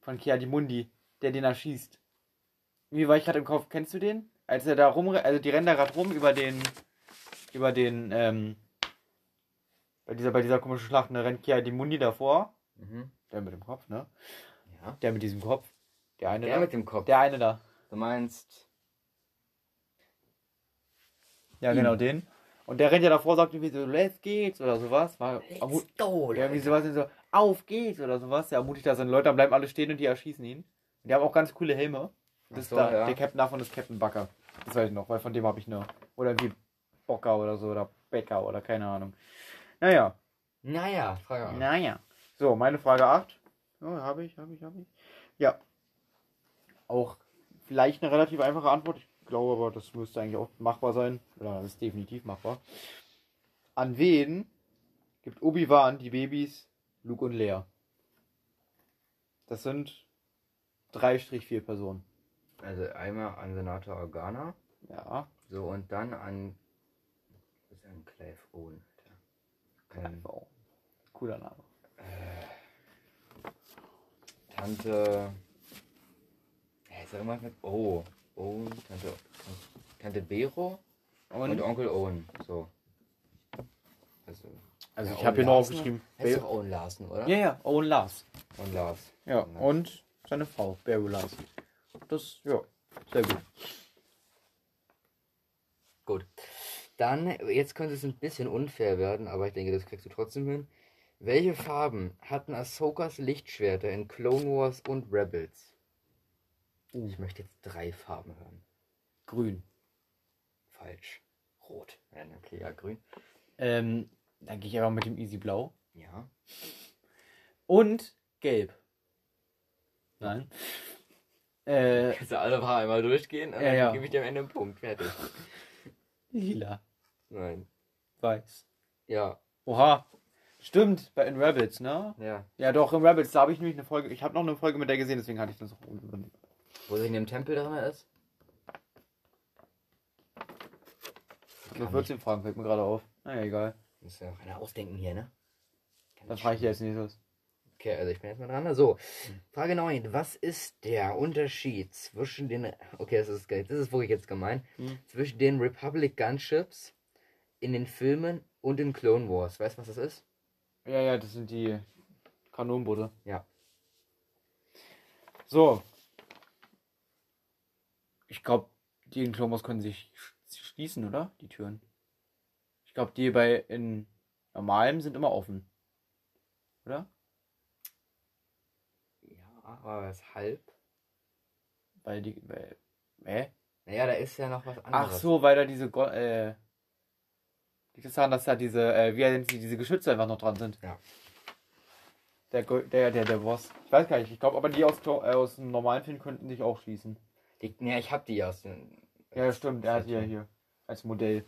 Von Kiadimundi, der den erschießt. Wie war ich gerade im Kopf? Kennst du den? Als er da rum, also die rennen da gerade rum über den, über den, ähm, bei dieser, bei dieser komischen Schlacht, ne, rennt Kiadimundi davor. Mhm. Der mit dem Kopf, ne? Ja. Der mit diesem Kopf. Der eine Der da. mit dem Kopf. Der eine da. Du meinst. Ja, Ihn. genau, den. Und der rennt ja davor, sagt irgendwie so, let's geht's oder sowas. War, ermu- go, ja, wie sowas, so, auf geht's oder sowas. Der ermutigt da seine Leute, dann bleiben alle stehen und die erschießen ihn. Und die haben auch ganz coole Helme. Das so, da, ja. Der Captain davon ist Captain Bucker. Das weiß ich noch, weil von dem habe ich eine. Oder irgendwie Bocker oder so, oder Becker oder keine Ahnung. Naja, Naja, Frage an. naja. So, meine Frage 8. Oh, habe ich, habe ich, habe ich. Ja. Auch vielleicht eine relativ einfache Antwort. Ich glaube aber, das müsste eigentlich auch machbar sein. Oder das ist definitiv machbar. An wen gibt Obi-Wan die Babys Luke und Leia? Das sind 3-4 Personen. Also einmal an Senator Organa. Ja. So, und dann an. Was ist ein Clive Owen, Alter. Ähm, Wow. Cooler Name. Tante. Ja, ist irgendwas mit. Oh. Oh, Tante. Tante Bero und, Und, Onkel Owen. So. Also. ja, ich habe hier Owen noch aufgeschrieben. Ba- doch Owen Larsen, oder? Ja, ja, Owen Lars. Und Lars. Ja, und seine Frau, Barry Lars. Das, ja, sehr gut. Gut. Dann, jetzt könnte es ein bisschen unfair werden, aber ich denke, das kriegst du trotzdem hin. Welche Farben hatten Ahsokas Lichtschwerter in Clone Wars und Rebels? Uh. Ich möchte jetzt drei Farben hören. Grün. Falsch. Rot. Ja, okay, ja, grün. Ähm, dann gehe ich einfach mit dem Easy Blau. Ja. Und Gelb. Nein. Äh, Kannst du alle Farben einmal durchgehen? Und Ja, dann ja. gebe ich dir am Ende einen Punkt. Fertig. lila. Nein. Weiß. Ja. Oha. Stimmt, bei in Rebels, ne? Ja. Ja, doch, in Rebels, da habe ich nämlich eine Folge. Ich habe noch eine Folge mit der gesehen, deswegen hatte ich das auch. Wo sie in dem Tempel drin ist? Nur 14 Fragen fällt mir gerade auf. Naja, egal. Muss ja auch einer ausdenken hier, ne? Kann nicht frage ich jetzt nächstes. Okay, also ich bin jetzt mal dran. So, Frage 9. Was ist der Unterschied zwischen den. Okay, das ist, geil. das ist wirklich jetzt gemein. Hm. Zwischen den Republic Gunships in den Filmen und in Clone Wars. Weißt du, was das ist? Ja, ja, das sind die Kanonenboote. Ja. So. Ich glaube, die in Clone Wars können sich sch- schließen, oder? Die Türen. Ich glaube, die bei in normalem sind immer offen. Oder? Ja, aber weshalb? Weil die. Weil, hä? Naja, da ist ja noch was anderes. Ach so, weil da diese. Go äh, liegt es daran, dass da diese. Äh, wie nennt sie, diese Geschütze einfach noch dran sind? Ja. Der, der, der, der Boss. Ich weiß gar nicht. Ich glaube, aber die aus, äh, aus dem normalen Film könnten sich auch schließen. Die, ja, ich hab die aus den. Ja, stimmt. Er hat die ja hier. Als Modell.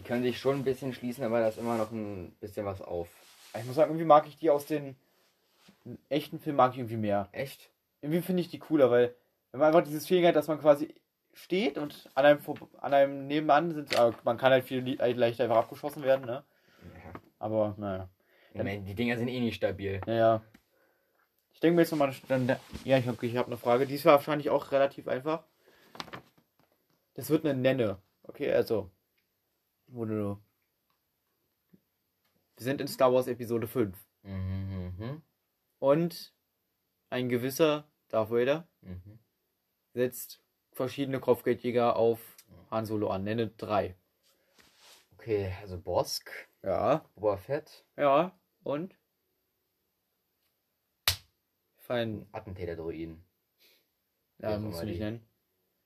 Die können sich schon ein bisschen schließen, aber da ist immer noch ein bisschen was auf. Ich muss sagen, irgendwie mag ich die aus den echten Filmen mag ich irgendwie mehr. Echt? Irgendwie finde ich die cooler, weil wenn man einfach dieses Feeling hat, dass man quasi steht und an einem, an einem nebenan sind, aber man kann halt viel li- leichter einfach abgeschossen werden, ne? Ja. Aber naja. Meine, die Dinger sind eh nicht stabil. Ja, ja. Ich denke mir jetzt nochmal, dann, ja, ich habe ich hab eine Frage. Die ist wahrscheinlich auch relativ einfach. Das wird eine Nenne. Okay, also. Wo du. Wir sind in Star Wars Episode 5. Mhm, mhm, Und ein gewisser Darth Vader mhm. setzt verschiedene Kopfgeldjäger auf Han Solo an. Nenne drei. Okay, also Bosk, Ja. Boba Fett, Ja. Und? Fein. Attentäter-Druiden. Ja, musst du nicht nennen.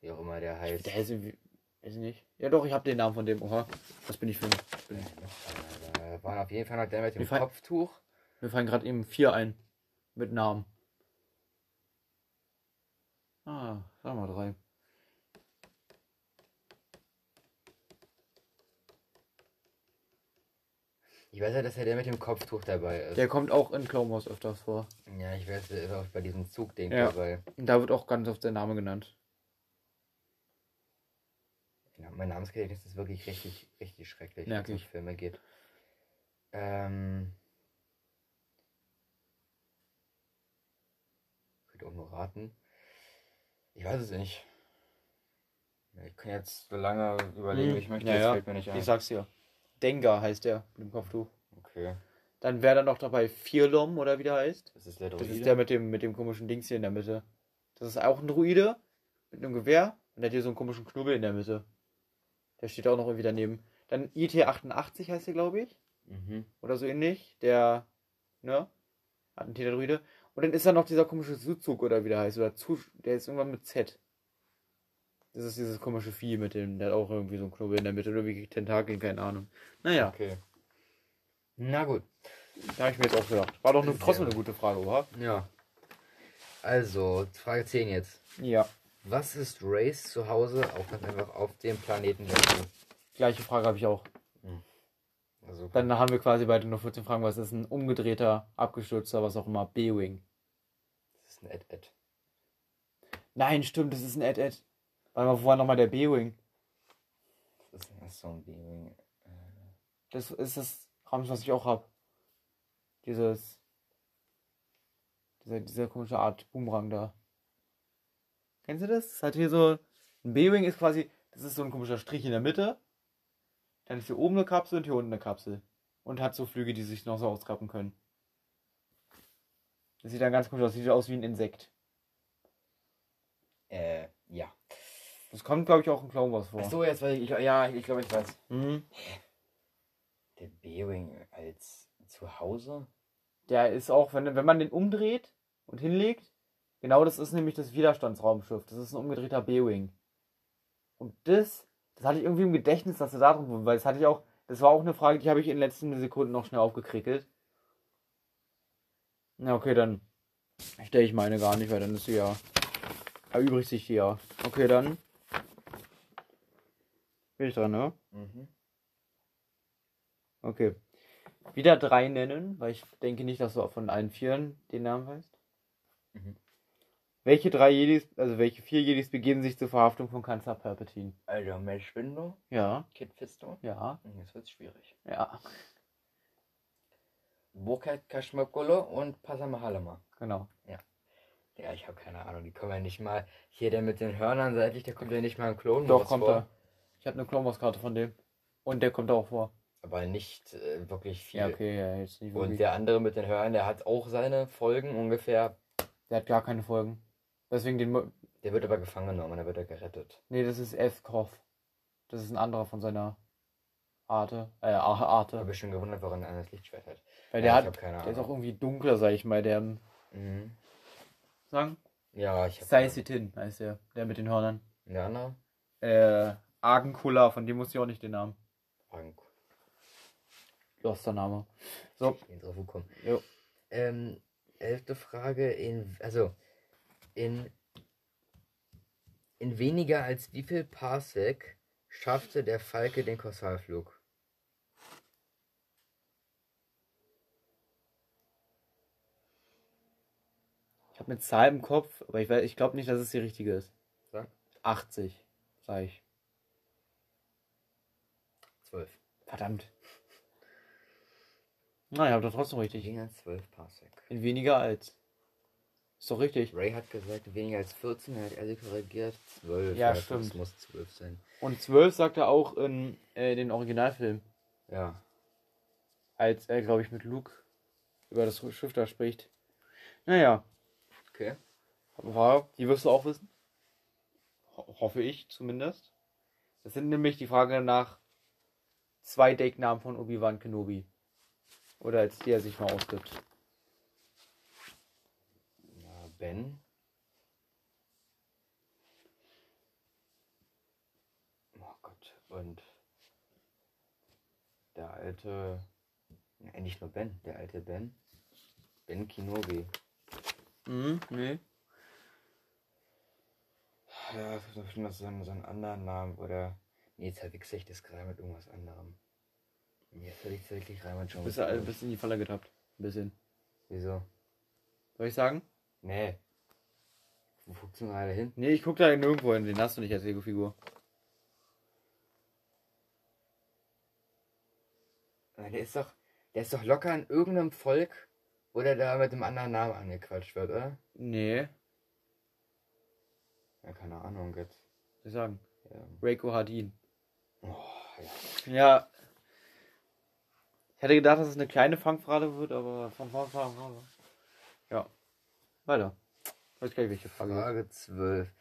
Wie auch immer der heißt. Der ist irgendwie. Weiß ich nicht. Ja, doch, ich habe den Namen von dem. Oha. Was bin ich für ein. bin ich? Da waren auf jeden Fall noch der mit dem Kopftuch. Mir fallen gerade eben vier ein. Mit Namen. Ah, sag mal drei. Ich weiß ja, dass er der mit dem Kopftuch dabei ist. Der kommt auch in Clone Wars öfters vor. ja, ich weiß, der ist auch bei diesem Zugding Ja. dabei. Und da wird auch ganz oft der Name genannt. Ja, mein Namensgedächtnis ist wirklich richtig, richtig schrecklich, wenn es um. Filme geht. Ähm. auch nur raten. Ich weiß es nicht. Ich kann jetzt so lange überlegen, Hm, wie ich möchte. ja, das ja. fällt mir nicht ein. Ich sag's dir. Dengar heißt der mit dem Kopftuch. Okay. Dann wäre dann noch dabei Firlom oder wie der heißt. Das ist der Das Druide. ist der mit dem, mit dem komischen Dings hier in der Mitte. Das ist auch ein Druide mit einem Gewehr und der hat hier so einen komischen Knubbel in der Mitte. Der steht auch noch irgendwie daneben. Dann IT88 heißt der, glaube ich. Mhm. Oder so ähnlich. Der, ne? Attentäter-Druide. Und dann ist da noch dieser komische Suzug oder wie der heißt. Oder Zu, der ist irgendwann mit Z. Das ist dieses komische Vieh mit dem, der hat auch irgendwie so einen Knubbel in der Mitte. Oder wie Tentakeln, keine Ahnung. Naja, Okay. Na gut. da habe ich mir jetzt auch gedacht. War doch eine, trotzdem eine gut. gute Frage, oder? Ja. Also, Frage 10 jetzt. Ja. Was ist Rays zu Hause auch ganz einfach auf dem Planeten? Gleiche Frage habe ich auch. Also, Dann haben wir quasi beide nur 14 Fragen. Was ist ein umgedrehter, abgestürzter, was auch immer, B-Wing? das ist ein Ed-Ed. Nein, stimmt, das ist ein Ed-Ed. Warte mal, wo war nochmal der B-Wing? Das ist ein so ein Beaming. Das ist das Raumschiff, was ich auch habe. Dieses. Dieser, dieser komische Art Boomerang da. Kennst du das? Das hat hier so. Ein B-Wing ist quasi. Das ist so ein komischer Strich in der Mitte. Dann ist hier oben eine Kapsel und hier unten eine Kapsel. Und hat so Flüge, die sich noch so ausklappen können. Das sieht dann ganz komisch aus. Sieht aus wie ein Insekt. Äh, ja. Das kommt, glaube ich, auch in Clone Wars vor. Ach so, jetzt weiß ich. ich ja, ich glaube, ich weiß. Mhm. Der B-Wing als Zuhause? Der ist auch, wenn, wenn man den umdreht und hinlegt, genau das ist nämlich das Widerstandsraumschiff. Das ist ein umgedrehter B-Wing. Und das, das hatte ich irgendwie im Gedächtnis, dass er da drin war, weil das hatte ich auch, das war auch eine Frage, die habe ich in den letzten Sekunden noch schnell aufgekrickelt. Na, okay, dann stelle ich meine gar nicht, weil dann ist sie ja, erübrigt sich die ja. Okay, dann bin ich dran, ne? Mhm. Okay. Wieder drei nennen, weil ich denke nicht, dass du von allen vieren den Namen weißt. Mhm. Welche drei Jedis, also welche vier Jedis begeben sich zur Verhaftung von Kanzler Palpatine? Also, Mace Windu, Ja, Kid Fisto. ja, Hm, Jetzt wird's schwierig. ja, Bokat Kashmakolo und Pasamahalama. genau. Ja, ich habe keine Ahnung. Die kommen ja nicht mal. Hier der mit den Hörnern seitlich, der kommt ja nicht mal im Klon. Doch, kommt er. Ich habe eine Clone Wars Karte von dem. Und der kommt auch vor. Aber nicht äh, wirklich viel. Ja, okay, ja, jetzt nicht Und wirklich. der andere mit den Hörnern, der hat auch seine Folgen ungefähr. Der hat gar keine Folgen. Deswegen den. Mo- Der wird aber gefangen genommen dann wird er gerettet. Nee, das ist Ethkoth. Das ist ein anderer von seiner Arte. Äh, Ar- Arte. Habe ich schon gewundert, warum er das Lichtschwert hat. Weil Ja, der ich hat. Der ist auch irgendwie dunkler, sag ich mal, der. Mhm. Sagen? Ja, ich habe. Saisitin heißt der. Der mit den Hörnern. Der andere? Äh, Argenkula, von dem wusste ich auch nicht den Namen. Frank. Loster Name. So, Ich bin drauf gekommen. jo. Ähm, elfte Frage. In, also, in, in weniger als wie viel Parsec schaffte der Falke den Korsalflug? Ich habe eine Zahl im Kopf, aber ich, ich glaube nicht, dass es die richtige ist. Sag. 80, sag ich. Zwölf. Verdammt. Na, ich habe doch trotzdem richtig. Weniger als zwölf Parsec. In weniger als. Ist doch richtig. Ray hat gesagt, weniger als 14, dann hat er sie korrigiert. 12. Ja, also stimmt. Es muss 12 sein. Und 12 sagt er auch in äh, den Originalfilm. Ja. Als er, glaube ich, mit Luke über das Schiff da spricht. Naja, Okay. Frage, die wirst du auch wissen. Ho hoffe ich zumindest. Das sind nämlich die Frage nach zwei Decknamen von Obi-Wan Kenobi. Oder als die er sich mal ausgibt. Ben. Oh Gott. Und der alte. Ja, nicht nur Ben, der alte Ben. Ben Kenobi. Mhm, nee. Ja, das ist bestimmt noch so einen, so einen anderen Namen, oder. Nee, jetzt verwechsel ich das gerade mit irgendwas anderem. Jetzt hätte ich tatsächlich Raymond schon. Bist du ein bisschen in die Falle getappt. Ein bisschen. Wieso? Soll ich sagen? Nee. Wo guckst du gerade hin? Nee, ich guck da nirgendwo hin. Den hast du nicht als Lego-Figur. Der ist doch. Der ist doch locker in irgendeinem Volk, wo der da mit einem anderen Namen angequatscht wird, oder? Nee. Ja, keine Ahnung jetzt. Was sagen? Ja. Reiko Hardin. Oh, ja. Ja. Ich hätte gedacht, dass es eine kleine Fangfrage wird, aber von Fangfrage. Ja. Weiter. Weiß gar nicht, welche Frage. Frage 12.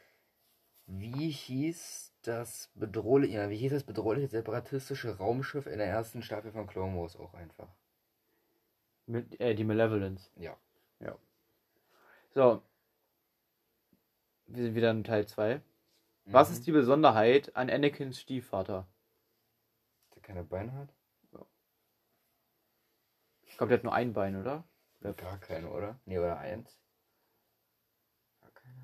Wie hieß das bedrohliche, ja, wie hieß das bedrohliche separatistische Raumschiff in der ersten Staffel von Clone Wars auch einfach? Mit, äh, die Malevolence. Ja. So. Wir sind wieder in Teil 2. Was ist die Besonderheit an Anakins Stiefvater? Der keine Beine hat? Ich glaube, der hat nur ein Bein, oder? Ja. Gar keine, oder? Nee, oder eins?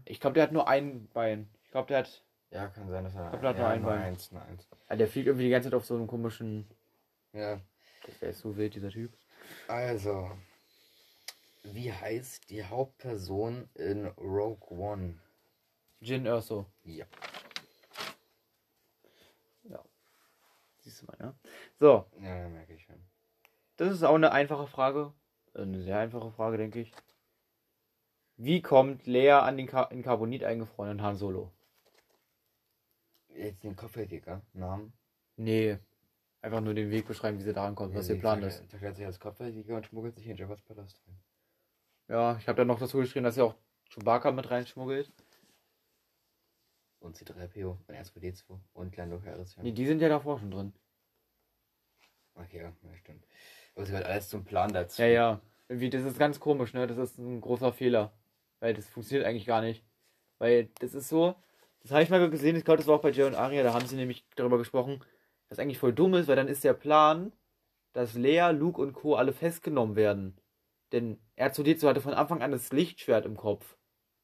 Ich glaube, der hat nur ein Bein. Ich glaube, der hat. Ja, kann sein, dass er. glaub, der hat ja, nur ein nur Bein. eins, nur eins. Ah, der fliegt irgendwie die ganze Zeit auf so einem komischen. Ja. Der ist so wild, dieser Typ. Also. Wie heißt die Hauptperson in Rogue One? Jin Erso. Ja. Siehst du mal, ja? So, Ja, merke ich schon. das ist auch eine einfache Frage. Eine sehr einfache Frage, denke ich. Wie kommt Lea an den Ka in Carbonit eingefrorenen Han Solo? Jetzt den Kopfgeldjäger. Namen. Nee. Einfach nur den Weg beschreiben, wie sie da ankommt, was Ja, ihr Plan ist. Verkleidet sich als Kopfgeldjäger und schmuggelt sich in Jabba's Palast rein. Ja, ich habe da noch dazu geschrieben, dass er auch Chewbacca mit reinschmuggelt. Und C3PO und R2D2 und Lando Calrissian. Nee, die sind ja davor schon drin. Okay, ja, ja, stimmt. Aber sie gehört alles zum Plan dazu. Ja, ja. Irgendwie, das ist ganz komisch, ne? Das ist ein großer Fehler. Weil das funktioniert eigentlich gar nicht. Weil das ist so, das habe ich mal gesehen, ich glaube, das war auch bei Jay und Aria, da haben sie nämlich darüber gesprochen, dass eigentlich voll dumm ist, weil dann ist der Plan, dass Lea, Luke und Co. alle festgenommen werden. Denn R2D2 hatte von Anfang an das Lichtschwert im Kopf,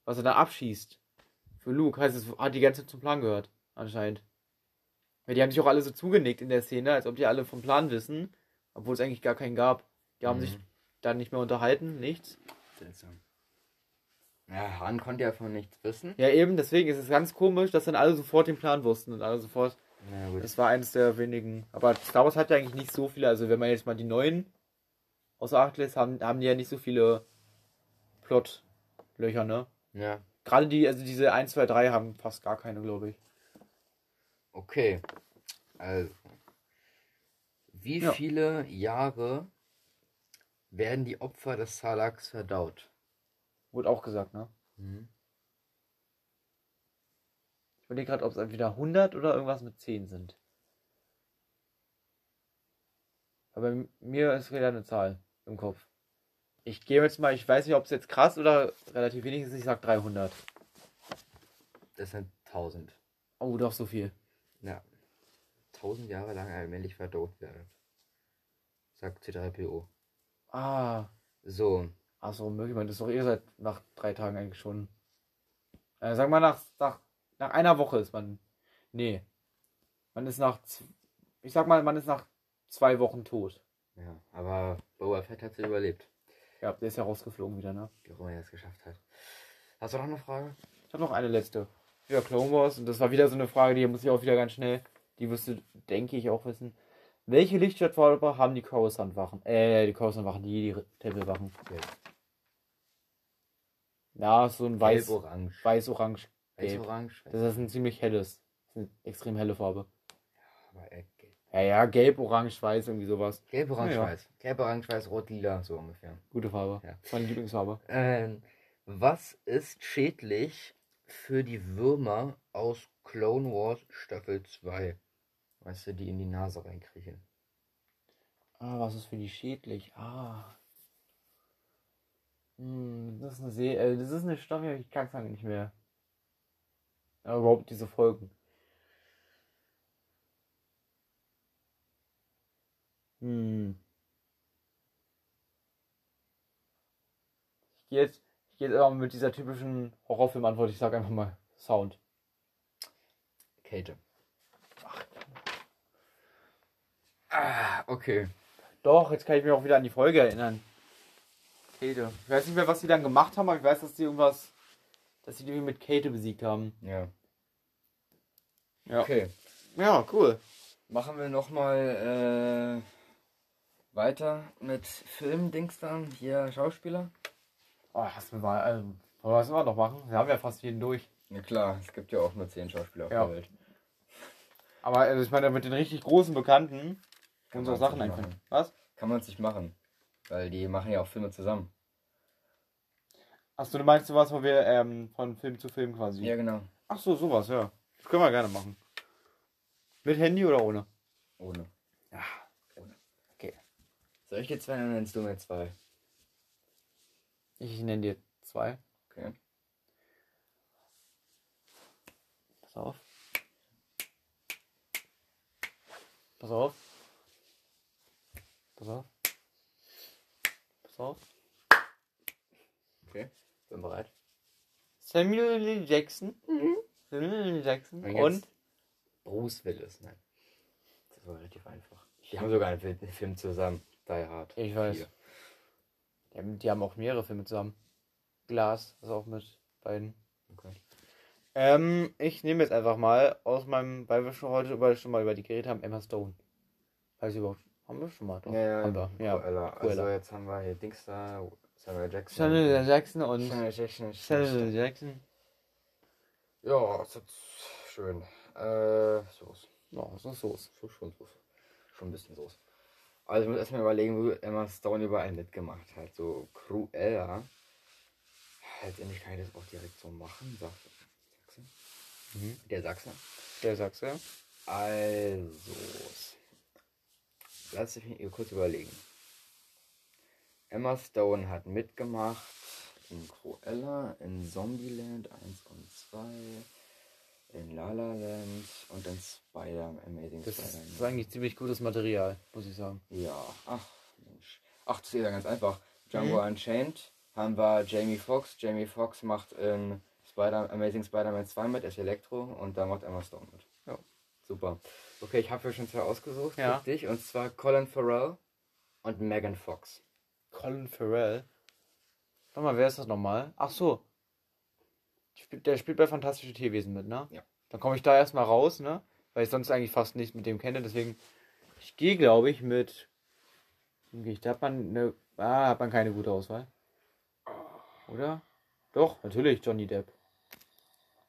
was er da abschießt. Für Luke heißt es, hat die ganze Zeit zum Plan gehört, anscheinend. Weil die haben sich auch alle so zugenickt in der Szene, als ob die alle vom Plan wissen, obwohl es eigentlich gar keinen gab. Die haben Mhm. sich dann nicht mehr unterhalten, nichts. Seltsam. Ja, Han konnte ja von nichts wissen. Ja, eben, deswegen ist es ganz komisch, dass dann alle sofort den Plan wussten und alle sofort. Na gut. Es war eines der wenigen. Aber Star Wars hat ja eigentlich nicht so viele. Also, wenn man jetzt mal die neuen außer Acht lässt, haben, haben die ja nicht so viele Plotlöcher, ne? Ja, Gerade die, also diese 1, 2, 3 haben fast gar keine, glaube ich. okay. Also. Wie Ja. viele Jahre werden die Opfer des Salax verdaut? Wurde auch gesagt, ne? Mhm. Ich überlege gerade, ob es entweder 100 oder irgendwas mit 10 sind. Aber mir ist wieder eine Zahl im Kopf. Ich gehe jetzt mal, ich weiß nicht, ob es jetzt krass oder relativ wenig ist, ich sag 300. Das sind 1000. Oh, doch so viel. Ja. 1000 Jahre lang allmählich verdaut werden. Sagt C3PO. Ah, So. Achso, möglich, man ist doch eh seit nach drei Tagen eigentlich schon. Äh, sag mal, nach, nach, nach einer Woche ist man. Nee. Man ist nach. Ich sag mal, man ist nach zwei Wochen tot. Ja, aber Boba Fett hat sie überlebt. Ja, der ist ja rausgeflogen wieder, ne? Warum er es geschafft hat. Hast du noch eine Frage? Ich habe noch eine letzte. Wieder Clone Wars. Und das war wieder so eine Frage, die muss ich auch wieder ganz schnell. Die wirst du, denke ich, auch wissen. Welche Lichtschwertfolger haben die Coruscant-Wachen? Äh, die Coruscant-Wachen, die, die Tempelwachen. Gelb. Ja, so ein weiß, Gelb-Orange. weiß-orange. Gelb. Weiß-Orange? Das ist ein ziemlich helles. Das ist eine extrem helle Farbe. Aber äh, gelb. Ja, ja, gelb, orange, weiß, irgendwie sowas. Gelb-Orange, Ja, ja. weiß. Gelb-Orange, weiß, rot, lila, so ungefähr. Gute Farbe. Ja. Meine Lieblingsfarbe. Ähm, was ist schädlich für die Würmer aus Clone Wars Staffel 2? Weißt du, die in die Nase reinkriechen. Ah, was ist für die schädlich? Ah. Hm, das ist eine See, äh, das ist eine Staffel, ich kann es sagen nicht mehr. Aber überhaupt diese Folgen. Hm. Ich gehe jetzt, ich gehe jetzt einfach mit dieser typischen Horrorfilm-Antwort. Ich sage einfach mal Sound. Kälte. Ah, okay. Doch, jetzt kann ich mich auch wieder an die Folge erinnern. Käthe. Ich weiß nicht mehr, was die dann gemacht haben, aber ich weiß, dass die irgendwas, dass die die irgendwie mit Käthe besiegt haben. Ja. Ja. Okay. Ja, cool. Machen wir nochmal äh, weiter mit Filmdings dann. Hier Schauspieler. Oh, was wir mal, also, was wir noch machen? Wir haben ja fast jeden durch. Ja klar, es gibt ja auch nur zehn Schauspieler auf Ja. der Welt. Aber also ich meine, mit den richtig großen Bekannten Kann uns auch man Sachen machen. Was? Kann man sich machen. Weil die machen ja auch Filme zusammen. Achso, du meinst sowas, wo wir ähm, von Film zu Film quasi. Ja, genau. Ach so, sowas, ja. Das können wir gerne machen. Mit Handy oder ohne? Ohne. Ja. Soll ich dir zwei, dann nennst du mir zwei. Ich nenne dir zwei. Okay. Pass auf. Pass auf. Pass auf. Pass auf. Okay. Bin bereit. Samuel L. Jackson. Samuel L. Jackson. Und Und? Bruce Willis, nein. Das war relativ einfach. Die haben sogar einen Film, zusammen. Die Hard. Ich weiß. Die, haben, die haben auch mehrere Filme zusammen. Glas ist auch mit beiden. Okay. Ähm, ich nehme jetzt einfach mal aus meinem, weil wir schon heute über, schon mal über die geredet haben, Emma Stone. Weiß ich überhaupt. Haben wir schon mal? Doch. Ja, ja, haben wir. Ja. Cruella. Also jetzt haben wir hier Dings da, Samuel Jackson. Samuel. Jackson und Samuel Jackson. Samuel. Jackson. Ja, das ist schön. Äh, Soße. Ja, so ist Soße. So schon Soße. Schon ein bisschen Soße. Also ich muss erstmal überlegen, wo Emma Stone überall mitgemacht hat. So Cruella. Letztendlich kann ich das auch direkt so machen. Sachse. Sachse. Mhm. Der Sachse. Der ja. Also. Lass mich hier kurz überlegen. Emma Stone hat mitgemacht in Cruella, in Zombieland 1 und 2, in La La Land und in Spider Amazing Das Spider-Man. ist eigentlich ziemlich gutes Material, muss ich sagen. Ja, ach Mensch. Ach, das ist ja ganz einfach. Django Mhm. Unchained haben wir Jamie Foxx. Jamie Foxx macht in Spider Amazing Spider-Man 2 mit, er ist Elektro und da macht Emma Stone mit. Ja. Super. Okay, ich habe hier schon zwei ausgesucht Ja. für dich und zwar Colin Farrell und Megan Fox. Colin Farrell. Warte mal, wer ist das nochmal? Ach so. Der spielt bei Fantastische Tierwesen mit, ne? Ja. Dann komme ich da erstmal raus, ne? Weil ich sonst eigentlich fast nicht mit dem kenne, deswegen. Ich gehe, glaube ich, mit. Gehe ich? Da hat man eine. Ah, hat man keine gute Auswahl. Oder? Doch, natürlich, Johnny Depp.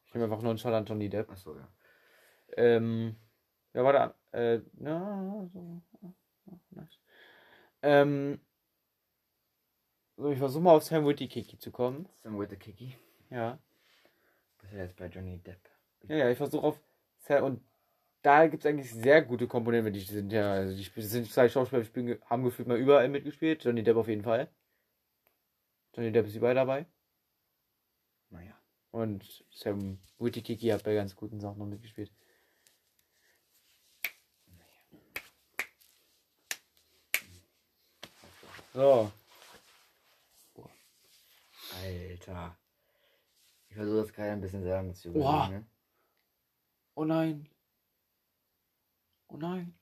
Ich nehme einfach nur einen an Johnny Depp. Achso, ja. Ähm, ja, warte. Äh, na, so. nice. Ähm, so, ich versuche mal auf Sam Witty-Kiki zu kommen. Sam Kiki. Ja. Was ist jetzt bei Johnny Depp? Ja, ja, ich versuche auf Sam und da gibt es eigentlich sehr gute Komponenten, die sind ja, also die sind zwei Schauspieler, die haben gefühlt mal überall mitgespielt. Johnny Depp auf jeden Fall. Johnny Depp ist überall dabei. Naja. Und Sam Witty-Kiki hat bei ganz guten Sachen noch mitgespielt. So, Alter. Ich versuche das gerade ein bisschen selber zu überlegen. Ne? Oh nein. Oh nein.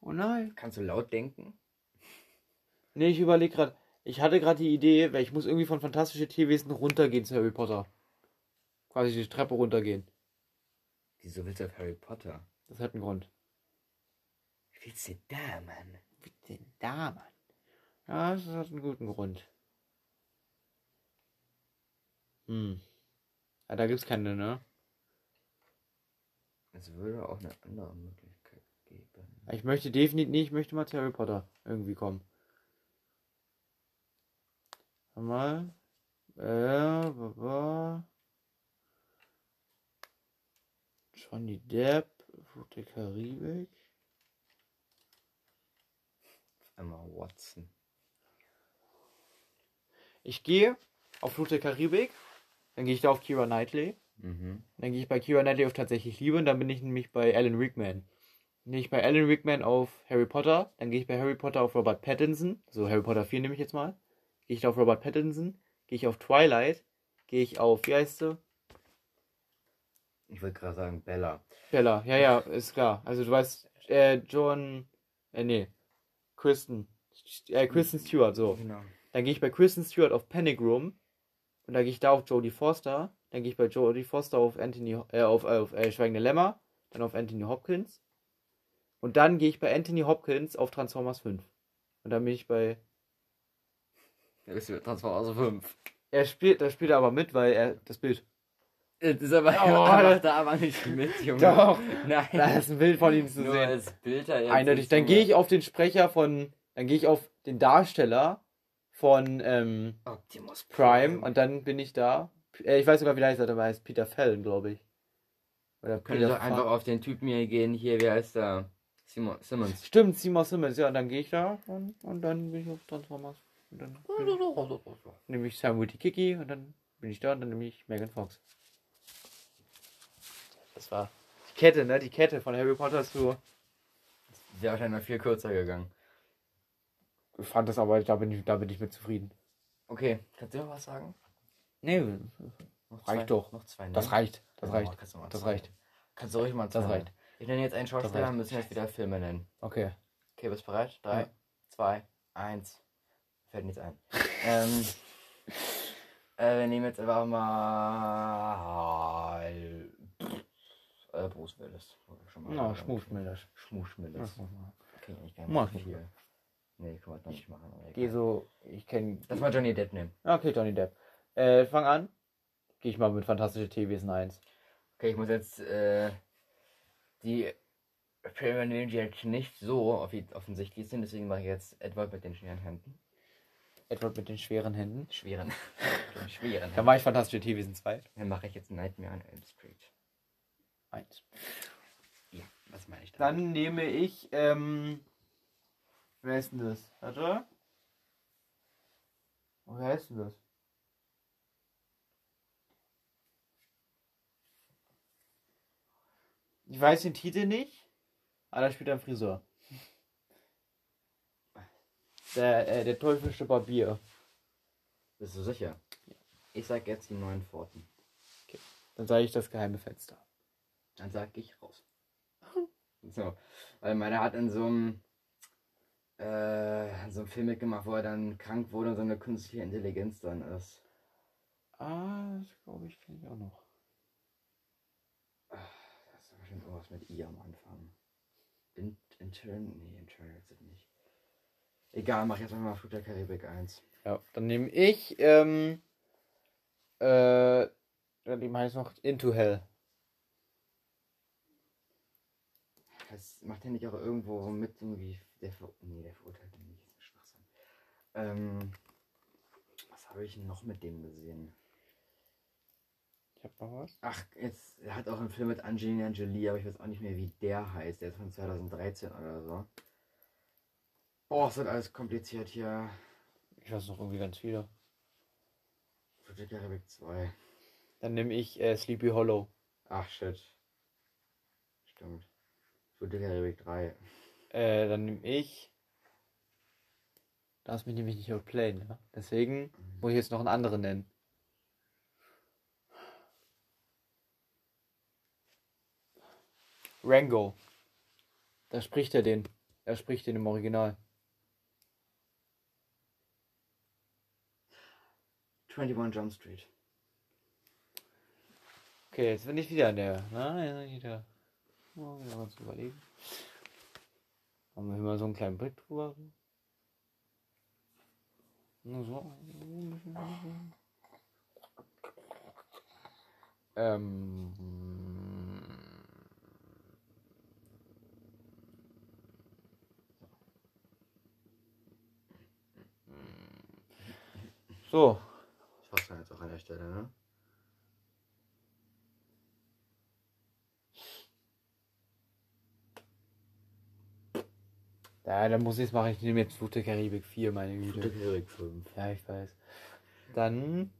Oh nein. Kannst du laut denken? Nee, ich überlege gerade. Ich hatte gerade die Idee, weil ich muss irgendwie von Fantastische Tierwesen runtergehen zu Harry Potter. Quasi die Treppe runtergehen. Wieso willst du auf Harry Potter? Das hat einen Grund. Wie willst du da, Mann? Wie denn da, Mann? Ja, das hat einen guten Grund. Hm. Ja, da gibt's keine, ne? Es würde auch eine andere Möglichkeit geben. Ich möchte definitiv nicht, ich möchte mal zu Harry Potter irgendwie kommen. Mal. Äh, baba. Johnny Depp, Fluch der Karibik. Emma Watson. Ich gehe auf Fluch der Karibik. Dann gehe ich da auf Kira Knightley. Mhm. Dann gehe ich bei Kira Knightley auf tatsächlich Liebe und dann bin ich nämlich bei Alan Rickman. Dann gehe ich bei Alan Rickman auf Harry Potter. Dann gehe ich bei Harry Potter auf Robert Pattinson. So Harry Potter 4 nehme ich jetzt mal. Gehe ich da auf Robert Pattinson. Gehe ich auf Twilight. Gehe ich auf, wie heißt sie? Ich wollte gerade sagen Bella. Bella. Ja, ja, ist klar. Also du weißt, äh, John, äh, nee. Kristen. Äh, Kristen Stewart, so. Genau. Dann gehe ich bei Kristen Stewart auf Panic Room. Und dann gehe ich da auf Jodie Foster. Dann gehe ich bei Jodie Foster auf Anthony, äh, auf, äh, auf äh, Schweigende Lämmer. Dann auf Anthony Hopkins. Und dann gehe ich bei Anthony Hopkins auf Transformers 5. Und dann bin ich bei. [laughs] Da bist du Transformers 5. Er spielt, da spielt er aber mit, weil er das Bild. Das ist aber, Oh, [laughs] aber das- da aber nicht mit, Junge. Doch. Nein. Da ist ein Bild von ihm zu Nur sehen. als Bilder jetzt. Eindeutig. Dann gehe ich auf den Sprecher von, dann gehe ich auf den Darsteller von ähm, Optimus Prime und dann bin ich da. Äh, ich weiß sogar, wie der heißt, aber er heißt Peter Fallon, glaube ich. Oder Können Peter doch einfach auf den Typen hier gehen. Hier, wie heißt der? Simon, Simmons. Stimmt, Seymour Simmons, ja, und dann gehe ich da und, und dann bin ich auf Transformers. Und dann nehme ich Samuel T. Kiki und dann bin ich da und dann nehme ich Megan Fox. Das war die Kette, ne? Die Kette von Harry Potter zu. Wäre wahrscheinlich noch viel kürzer gegangen. Ich fand das aber, da bin ich, da bin ich mit zufrieden. Okay, kannst du noch was sagen? Nee, Noch Reicht doch. Noch zwei, ne? das reicht. Das Ja, reicht. kannst du mal Das zwei. reicht. Kannst du ruhig mal Das zwei. reicht. Ich nenne jetzt einen Schauspieler, reicht. müssen jetzt wieder Filme nennen. Okay. Okay, bist du bereit? Drei, Ja. zwei, eins. Fällt nichts ein. [laughs] ähm, äh, wir nehmen jetzt einfach mal. Äh, Bruce Willis. Schon mal Na, Schmuschmilder. Schmuschmillis. Okay, ich kann Mach nicht ich. viel. Nee, kann man doch nicht machen. aber Geh so, ich kenne. Lass mal Johnny Depp nehmen. Okay, Johnny Depp. Äh, fang an. Gehe ich mal mit Fantastische Tierwesen 1. Okay, ich muss jetzt äh, die Filme nehmen, die jetzt nicht so offi- offensichtlich sind, deswegen mache ich jetzt Edward mit den schweren Händen. Edward mit den schweren Händen. Schweren. [laughs] den schweren Dann mache ich Fantastische Tierwesen 2. Dann mache ich jetzt Nightmare on Elm Street. 1. Ja, was meine ich Dann nehme ich, ähm. Wer ist denn das? Warte. Oh, wer ist denn das? Ich weiß den Titel nicht, aber da spielt ein Friseur. Der, äh, der teuflische Barbier. Bist du sicher? Ich sag jetzt die neuen Pforten. Dann sage ich das geheime Fenster. Dann sag ich raus. [laughs] So, weil meiner hat in so einem äh, so einem Film mitgemacht, wo er dann krank wurde und so eine künstliche Intelligenz dann ist. Ah, das glaube ich, kenne ich auch noch. Das ist bestimmt irgendwas mit I am Anfang. In, intern? Nee, intern ist es nicht. Egal, mach jetzt einfach mal Flut der Karibik 1. Ja, dann nehme ich, ähm, äh, dem heißt noch Into Hell. Das macht er nicht auch irgendwo mit irgendwie. Der ver nee, der verurteilt ihn nicht. Schwachsinn. Ähm, was habe ich noch mit dem gesehen? Ich hab noch was. Ach, jetzt, er hat auch einen Film mit Angelina Jolie, aber ich weiß auch nicht mehr, wie der heißt. Der ist von 2013 oder so. Boah, es wird alles kompliziert hier. Ich weiß noch irgendwie ganz viele. Flut der Karibik 2. Dann nehme ich äh, Sleepy Hollow. Ach, shit. Stimmt. Flut der Karibik 3. Äh, dann nehme ich. Darfst mich nämlich nicht outplayen, ja? Deswegen muss ich jetzt noch einen anderen nennen. Rango. Da spricht er den. Er spricht den im Original. 21 Jump Street. Okay, jetzt bin ich wieder an der. Na, jetzt bin ich wieder. Mal wieder was überlegen. Haben wir hier mal so einen kleinen Blick drüber. Nur so. Ähm. So, Ich hoffe jetzt auch an der Stelle, ne? Ja, dann muss ich es machen. Ich nehme jetzt Flut der Karibik 4, meine Flut der Güte. Karibik 5. Ja, ich weiß. Dann.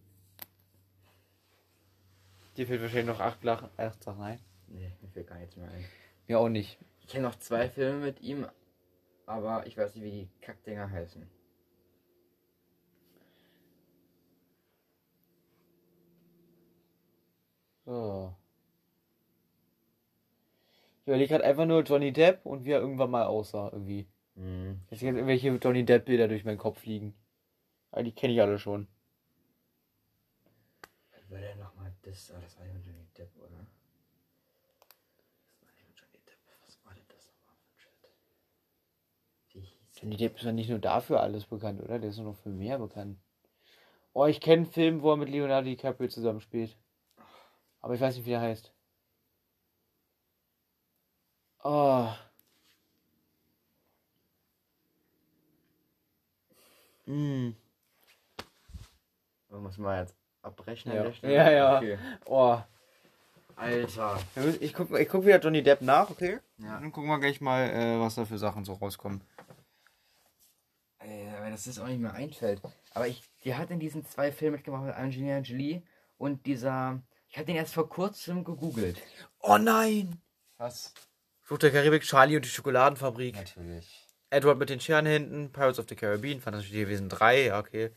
Dir fehlt wahrscheinlich noch acht, Lach acht Sachen ein. Nee, mir fällt gar nichts mehr ein. Mir auch nicht. Ich kenne noch zwei Filme mit ihm, aber ich weiß nicht, wie die Kackdinger heißen. So. Ich überlege gerade einfach nur Johnny Depp und wie er irgendwann mal aussah, irgendwie. Hm. Jetzt jetzt irgendwelche Johnny Depp-Bilder durch meinen Kopf fliegen. Aber die kenne ich alle schon. Was war denn nochmal das? Ah, das war ja mit Johnny Depp, oder? Das war nicht mit Johnny Depp. Was war denn das nochmal für ein Shit? Wie hieß Johnny Depp ist ja nicht nur dafür alles bekannt, oder? Der ist nur noch für mehr bekannt. Oh, ich kenne einen Film, wo er mit Leonardo DiCaprio zusammenspielt. Aber ich weiß nicht, wie der heißt. Oh. Mm. Muss man jetzt abbrechen Ja. Stelle? Ja, ja. Okay. Oh. Alter. Ich guck, ich guck wieder Johnny Depp nach, okay? Ja. Dann gucken wir gleich mal, äh, was da für Sachen so rauskommen. Ey, aber das ist auch nicht mehr einfällt. Aber ich, die hat in diesen zwei Filmen mitgemacht mit Angelina Jolie und dieser. Ich hatte den erst vor kurzem gegoogelt. Oh nein! Was? Fluch der Karibik, Charlie und die Schokoladenfabrik. Natürlich. Edward mit den Scherenhänden, Pirates of the Caribbean, Fantastische Tierwesen 3, ja, okay.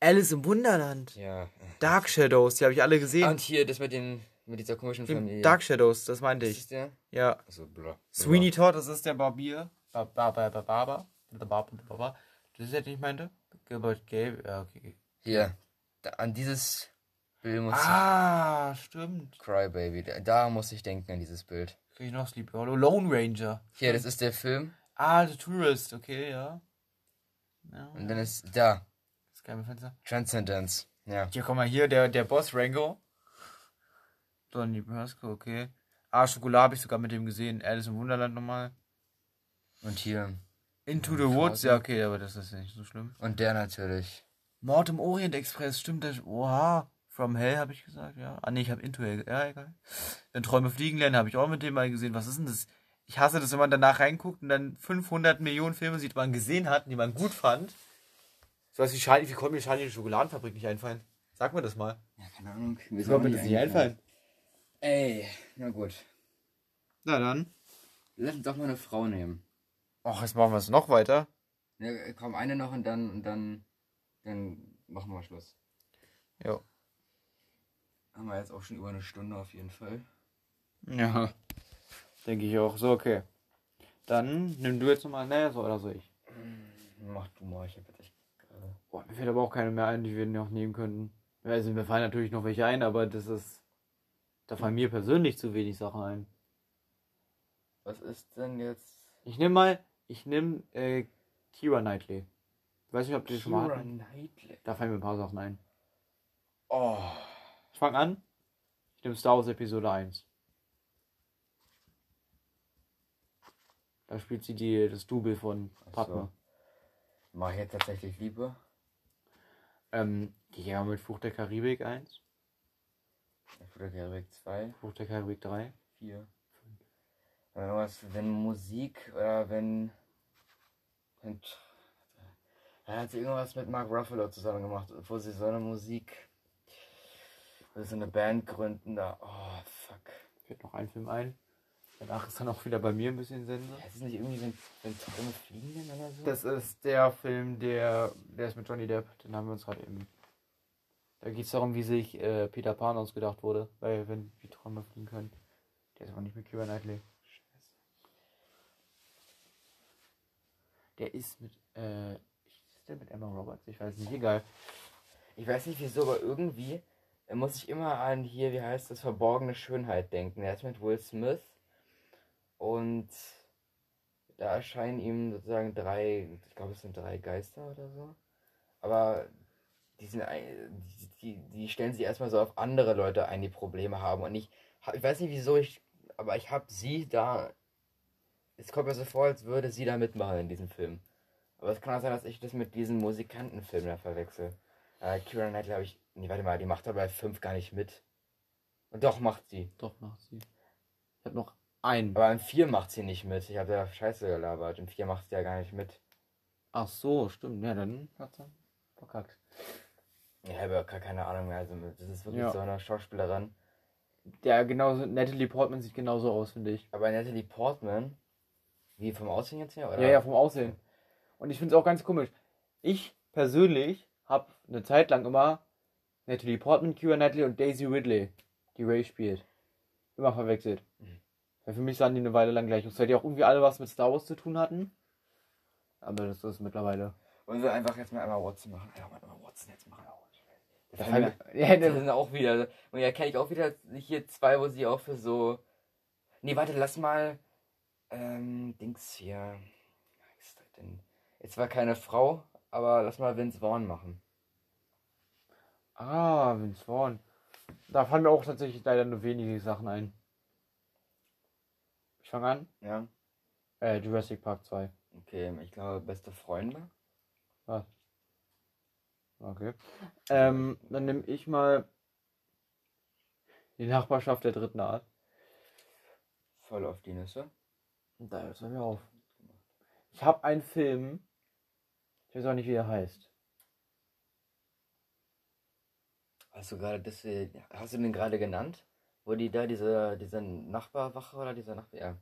Alice im Wunderland. Ja. Dark Shadows, die habe ich alle gesehen. Und hier das mit den. mit dieser komischen Familie. Dark Shadows, das meinte Ist ich. das der? Ja. Also bla. Sweeney Todd, das ist der Barbier. Ba- ba- ba- ba- Barber. Ba- ba- ba- ba- ba. Das ist der, den ich meinte? Gilbert Gabe, ja, okay. Hier. Da, an dieses Bild muss Ah, stimmt. ich. Crybaby. Da, da muss ich denken an dieses Bild. Krieg ich noch Sleepy Hollow. Lone Ranger. Hier, das ist der Film. Ah, The Tourist, okay, ja. ja Und dann ist da. das geheime Fenster. Transcendence. Ja. Hier, komm mal, hier, der, der Boss Rango. Donny Brasco, okay. Ah, Schokolade habe ich sogar mit dem gesehen. Alice im Wunderland nochmal. Und hier. Into the Woods, ja, okay, aber das ist nicht so schlimm. Und der natürlich. Mord im Orient Express, stimmt das? Oha. From Hell habe ich gesagt, ja. Ah, nee, ich habe Into Hell, ja, egal. Dann Träume fliegen lernen habe ich auch mit dem mal gesehen. Was ist denn das? Ich hasse das, wenn man danach reinguckt und dann 500 Millionen Filme sieht, die man gesehen hat, die man gut fand. So was wie Charlie, wie konnte mir Charlie die Schokoladenfabrik nicht einfallen? Sag mir das mal. Ja, keine Ahnung. Wie konnte mir das nicht einfallen? Ey, na gut. Na dann. Lass uns doch mal eine Frau nehmen. Ach, jetzt machen wir es noch weiter. Ja, komm, eine noch und dann, und dann, dann machen wir Schluss. Ja. Haben wir jetzt auch schon über eine Stunde auf jeden Fall. Ja. Denke ich auch. So, okay. Dann nimm du jetzt nochmal, naja, so oder so ich. Mach du mal, ich hab jetzt echt. Boah, mir fällt aber auch keine mehr ein, die wir noch nehmen könnten. Also mir fallen natürlich noch welche ein, aber das ist. Da fallen mir persönlich zu wenig Sachen ein. Was ist denn jetzt? Ich nehme mal, ich nehme äh, Kira Knightley. Ich weiß nicht, ob die schon mal hatten. Knightley. Da fallen mir ein paar Sachen ein. Oh. Ich fange an. Ich nehme Star Wars Episode 1. Da spielt sie die, das Double von Padme. so. Mach ich jetzt tatsächlich Liebe? Ähm, die ja mit Fluch der Karibik 1, Oder Karibik 2, Fluch der Karibik 3. 4. Wenn irgendwas, wenn Musik oder wenn. wenn er hat sie irgendwas mit Mark Ruffalo zusammen gemacht, wo sie so eine Musik. So eine Band gründen da. Oh, fuck. Fällt noch ein Film ein. Danach ist dann auch wieder bei mir ein bisschen Sense. Ist es nicht irgendwie, wenn, wenn Träume fliegen denn oder so? Das ist der Film, der, der ist mit Johnny Depp. Den haben wir uns gerade eben. Da geht es darum, wie sich äh, Peter Pan ausgedacht wurde, weil wenn wie Träume fliegen können. Der ist aber nicht mit Keira Knightley. Scheiße. Der ist mit, äh, ist der mit Emma Roberts? Ich weiß nicht, egal. Ich weiß nicht wieso, aber irgendwie muss ich immer an hier, wie heißt das, verborgene Schönheit denken. Der ist mit Will Smith und da erscheinen ihm sozusagen drei, ich glaube es sind drei Geister oder so. Aber die sind die, die, stellen sich erstmal so auf andere Leute ein, die Probleme haben. Und ich, ich weiß nicht wieso, ich, aber ich habe sie da. Es kommt mir so vor, als würde sie da mitmachen in diesem Film. Aber es kann auch sein, dass ich das mit diesem Musikantenfilm da verwechsel. Äh, Kira Knightley habe ich. Nee, warte mal, die macht aber bei 5 gar nicht mit. Und doch macht sie. Doch, macht sie. Ich hab noch einen. Aber in 4 macht sie nicht mit. Ich habe da Scheiße gelabert. In 4 macht sie ja gar nicht mit. Ach so, stimmt. Ja, dann hat's dann verkackt. Ich habe ja gar keine Ahnung mehr. Also, das ist wirklich Ja. so eine Schauspielerin. Der genauso, Natalie Portman sieht genauso aus, finde ich. Aber Natalie Portman, wie vom Aussehen jetzt her? Oder? Ja, ja, vom Aussehen. Und ich finde es auch ganz komisch. Ich persönlich habe eine Zeit lang immer Natalie Portman, Keira Knightley und Daisy Ridley, die Ray spielt, immer verwechselt. Mhm. Weil für mich sahen die eine Weile lang gleich aus, weil die auch irgendwie alle was mit Star Wars zu tun hatten. Aber das ist mittlerweile. Wollen wir einfach jetzt mal einmal Watson machen? Ja, mal einmal Watson jetzt machen. Da das fallen mir- ja, das sind auch wieder. Und ja, kenne ich auch wieder hier zwei, wo sie auch für so. Nee, warte, lass mal. Ähm, Dings hier. Was ist das denn? Jetzt war keine Frau, aber lass mal Vince Vaughn machen. ah, Vince Vaughn. Da fallen mir auch tatsächlich leider nur wenige Sachen ein. Fange an. Ja. Äh, Jurassic Park 2. Okay, ich glaube, beste Freunde. Okay. Ähm, dann nehme ich mal die Nachbarschaft der dritten Art. Voll auf die Nüsse. Und da hört es mir auf. Ich habe einen Film, ich weiß auch nicht, wie er heißt. Hast du gerade das, äh, hast du den gerade genannt? Wo die da diese, diese Nachbarwache oder dieser Nachbar, ja.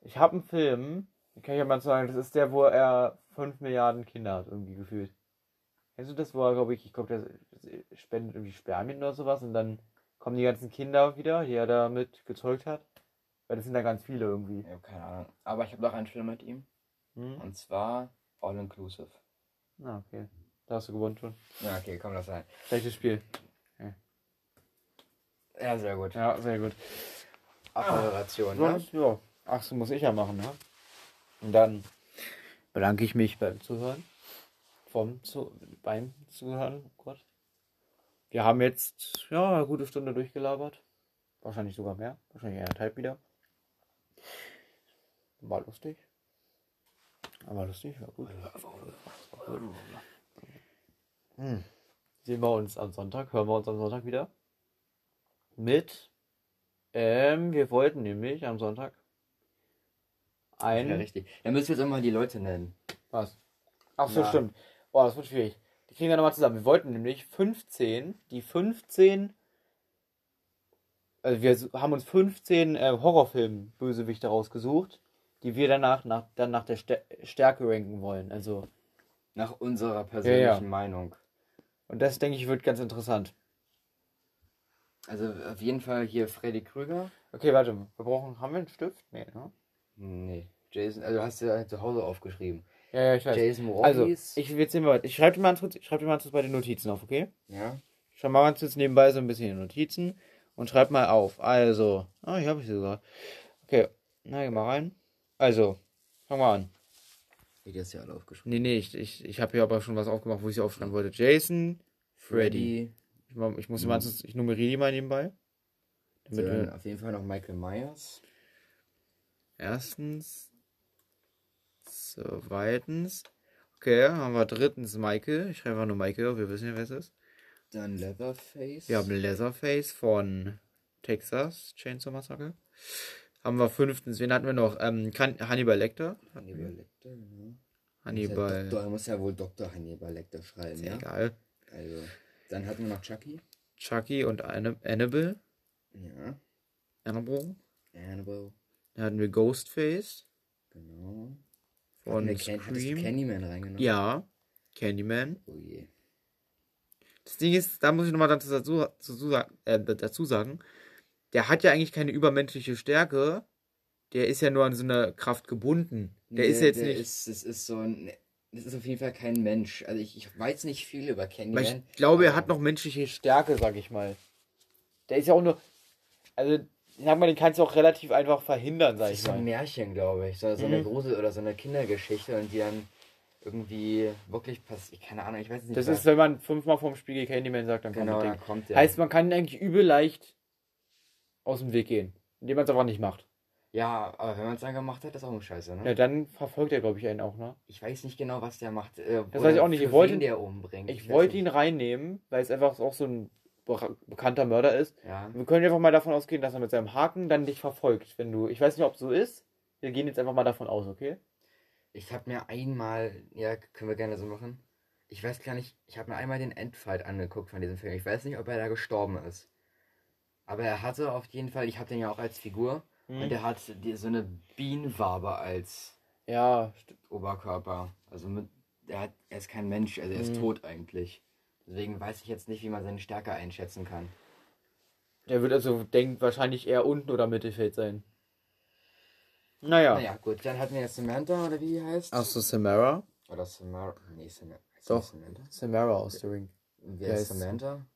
Ich habe einen Film, den kann ich ja mal sagen, das ist der, wo er 5 Milliarden Kinder hat, irgendwie gefühlt. Kennst du das, wo er, glaube ich, ich glaube, der spendet irgendwie Spermien oder sowas und dann kommen die ganzen Kinder wieder, die er damit gezeugt hat? Weil das sind da ganz viele irgendwie. Ich habe keine Ahnung. Aber ich habe noch einen Film mit ihm. Hm? Und zwar All Inclusive. Na, okay. Da hast du gewonnen schon. Ja, okay, komm, das rein. Schlechtes Spiel. Ja, sehr gut. Ja, sehr gut. Abmoderation, ne? Sonst, ja. Ach, so muss ich ja machen, ne? Und dann bedanke ich mich beim Zuhören. Vom zu, beim Zuhören. Oh Gott. Wir haben jetzt ja eine gute Stunde durchgelabert. Wahrscheinlich sogar mehr. Wahrscheinlich eineinhalb wieder. War lustig. Aber lustig, war gut. Hm. Sehen wir uns am Sonntag, hören wir uns am Sonntag wieder. Mit. Ähm, wir wollten nämlich am Sonntag ein. Ja, richtig. Dann müssen wir jetzt auch mal die Leute nennen. Was? Ach so, Ja. stimmt. Boah, das wird schwierig. Die kriegen wir nochmal zusammen. Wir wollten nämlich 15, die 15, also wir haben uns 15 äh, Horrorfilm-Bösewichte rausgesucht, die wir danach nach, dann nach der Stär- Stärke ranken wollen. Also, Nach unserer persönlichen Ja, ja. Meinung. und das denke ich wird ganz interessant. Also auf jeden Fall hier Freddy Krüger. Okay, warte, wir brauchen, haben wir einen Stift? Nee, ne? Nee. Jason, also du hast ja zu Hause aufgeschrieben. Ja, ja, ich weiß. Jason Also, Voorhees. ich will jetzt sehen. Ich schreibe dir mal kurz, ich schreibe dir mal kurz bei den Notizen auf, okay? ja. Ich schreibe mal ganz kurz nebenbei so ein bisschen die Notizen und schreib mal auf. Also, ah, hier habe ich sie sogar. Okay, na, geh mal rein. Also, fangen wir an. Wie das ja alle aufgeschrieben. Nee, nee, ich, ich, ich habe hier aber schon was aufgemacht, wo ich sie aufschreiben wollte. Jason, Freddy. Ich, mach- ich muss Mhm. mal, ich nummeriere die mal nebenbei. Damit Dann auf jeden Fall noch Michael Myers. erstens, zweitens, okay, haben wir drittens Michael. Ich schreibe einfach nur Michael, auf, wir wissen ja, wer es ist. Dann Leatherface. Wir haben Leatherface von Texas Chainsaw Massacre. Haben wir fünftens, wen hatten wir noch? Ähm, Hannibal Lecter. Hannibal Lecter, genau. Hannibal. Doktor, er muss ja wohl Dr. Hannibal Lecter schreiben, Ist ja? egal. Also, dann hatten wir noch Chucky. Chucky und Anna- Annabelle. Ja. Annabelle. Annabelle. Dann hatten wir Ghostface Genau. von Can Scream. Candyman reingenommen? Ja. Candyman. Oh je. Das Ding ist, da muss ich nochmal dazu, dazu, äh, dazu sagen, der hat ja eigentlich keine übermenschliche Stärke. Der ist ja nur an so eine Kraft gebunden. Der ist jetzt der nicht. Ist, das ist so ein. Das ist auf jeden Fall kein Mensch. Also ich, ich weiß nicht viel über Candyman. ich glaube, er hat noch menschliche Stärke, sag ich mal. Der ist ja auch nur. Also, ich sag mal, den kannst du auch relativ einfach verhindern, sag Das ich ist so ein mal. Märchen, glaube ich. So, so eine Mhm. Grusel- oder so eine Kindergeschichte und die dann irgendwie wirklich passiert. Keine Ahnung, ich weiß nicht. Das was- ist, wenn man fünfmal vom Spiegel Candyman sagt, dann kommt genau, das da Ding. kommt der. Heißt, man kann ihn eigentlich übel leicht aus dem Weg gehen. Indem man es einfach nicht macht. Ja, aber wenn man es dann gemacht hat, ist auch ein Scheiße, ne? Ja, dann verfolgt er, glaube ich, einen auch, ne? Ich weiß nicht genau, was der macht. Äh, Das weiß ich auch nicht. Ich wollte- wen der umbringt. Ich weiß wollte ihn reinnehmen, weil es einfach auch so ein be- bekannter Mörder ist. Ja. Wir können einfach mal davon ausgehen, dass er mit seinem Haken dann dich verfolgt, wenn du. Ich weiß nicht, ob es so ist. Wir gehen jetzt einfach mal davon aus, okay? Ich habe mir einmal, ja, können wir gerne so machen. Ich weiß gar nicht, ich habe mir einmal den Endfight angeguckt von diesem Film. Ich weiß nicht, ob er da gestorben ist. Aber er hatte auf jeden Fall, ich habe den ja auch als Figur. Mhm. Und er hat die, so eine Bienenwabe als Ja, Oberkörper. Also mit, er, hat, er ist kein Mensch, also er ist Mhm. tot eigentlich. Deswegen weiß ich jetzt nicht, wie man seine Stärke einschätzen kann. der wird also, denkt wahrscheinlich eher unten oder Mittelfeld sein. Naja. Naja, gut, dann hatten wir jetzt Samantha, oder wie die heißt. Achso, Samara. Oder Samara. Nee, Samantha. Heißt Doch. Samantha? Samara aus The Ring. Wer Ja, ist Samantha?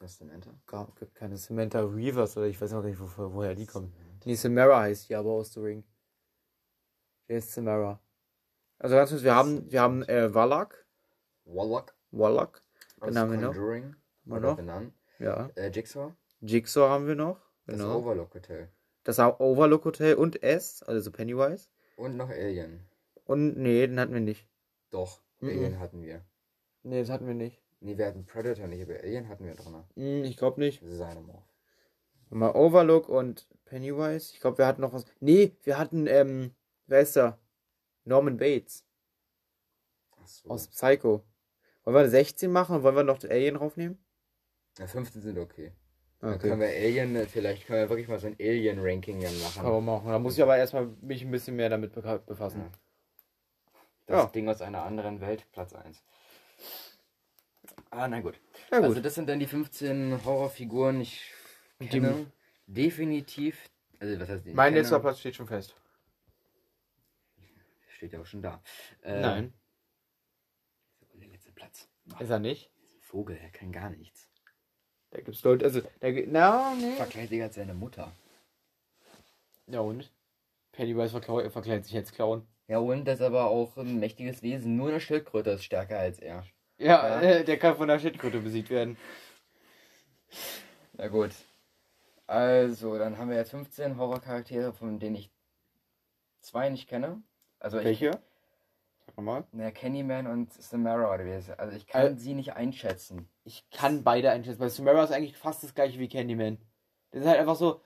Was ist Samantha? Gab, gibt keine Samantha Reavers oder ich weiß noch nicht, wo, woher die kommt. Nee, Samara heißt die aber aus The Ring. Wer ist Samara? Also ganz kurz, wir haben, wir haben äh, Wallach. Wallach. Aus Den haben wir noch. Conjuring. Mal Oder noch. Ja. Äh, Jigsaw. Jigsaw haben wir noch. Das Genau. Overlook Hotel. Das Overlook Hotel und S, also Pennywise. Und noch Alien. Und nee, den hatten wir nicht. Doch, Mhm. Alien hatten wir. Nee, das hatten wir nicht. Nee, wir hatten Predator nicht, aber Alien hatten wir drin. Hm, ich glaube nicht. Xenomorph. Mal Overlook und Pennywise. Ich glaube, wir hatten noch was. Nee, wir hatten, ähm, wer ist da? Norman Bates Achso. aus Psycho. Wollen wir 16 machen und wollen wir noch Alien raufnehmen? Ja, 15 sind okay. Dann können wir Alien, äh, vielleicht können wir wirklich mal so ein Alien-Ranking dann machen. Kann man machen. Da muss ich aber erstmal mich ein bisschen mehr damit befassen. Ja. Das Ja. Ding aus einer anderen Welt, Platz 1. Ah, na gut. Ja, gut. Also das sind dann die 15 Horrorfiguren. Ich kenne definitiv, also was heißt mein kenne- letzter Platz steht schon fest. Steht ja auch schon da. Äh, Nein, Der letzte Platz. ist er nicht. Vogel, er kann gar nichts. Da gibt's Leute, also, da, gi- na, nee. Verkleidet sich als seine Mutter. Ja und? Pennywise verklau- verkleidet sich als Clown. Ja, und das ist aber auch ein mächtiges Wesen. Nur eine Schildkröte ist stärker als er. Ja, Ja. Äh, der kann von der Schildkröte besiegt werden. Na gut. Also, dann haben wir jetzt 15 Horrorcharaktere, von denen ich zwei nicht kenne. Also ich, Welche? Sag mal. Na, Candyman und Samara oder wie es Also ich kann Äh. sie nicht einschätzen. Ich kann beide einschätzen, weil Samara ist eigentlich fast das gleiche wie Candyman. Das ist halt einfach so,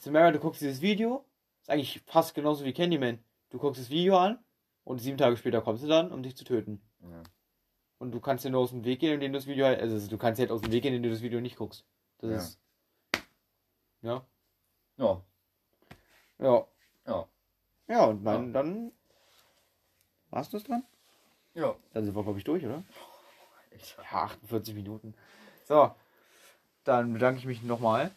Samara, du guckst dieses Video, ist eigentlich fast genauso wie Candyman. Du guckst das Video an und sieben Tage später kommst du dann, um dich zu töten. Ja. Und du kannst dir nur aus dem Weg gehen, indem du das Video halt, also du kannst dir halt aus dem Weg gehen, indem du das Video nicht guckst. Das Ja. ist. Ja. Ja. Ja. Ja. Ja, und mein, dann. Warst du das dran? Ja. Dann sind wir, glaube ich, durch, oder? Alter. Ja, 48 Minuten. So. Dann bedanke ich mich nochmal.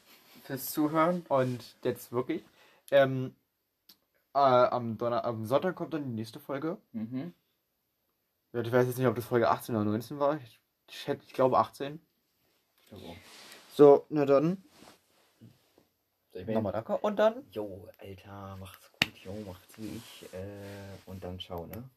Fürs Zuhören. Und jetzt wirklich. Ähm, äh, am, Donner am Sonntag kommt dann die nächste Folge. Mhm. Ja, Ich weiß jetzt nicht, ob das Folge 18 oder 19 war. Ich, ich, ich glaube 18. Ich auch. So, na dann. Ich Nochmal danke. Und dann. Jo, Alter, macht's gut. Jo, macht's wie ich. Äh, und dann ciao, ne?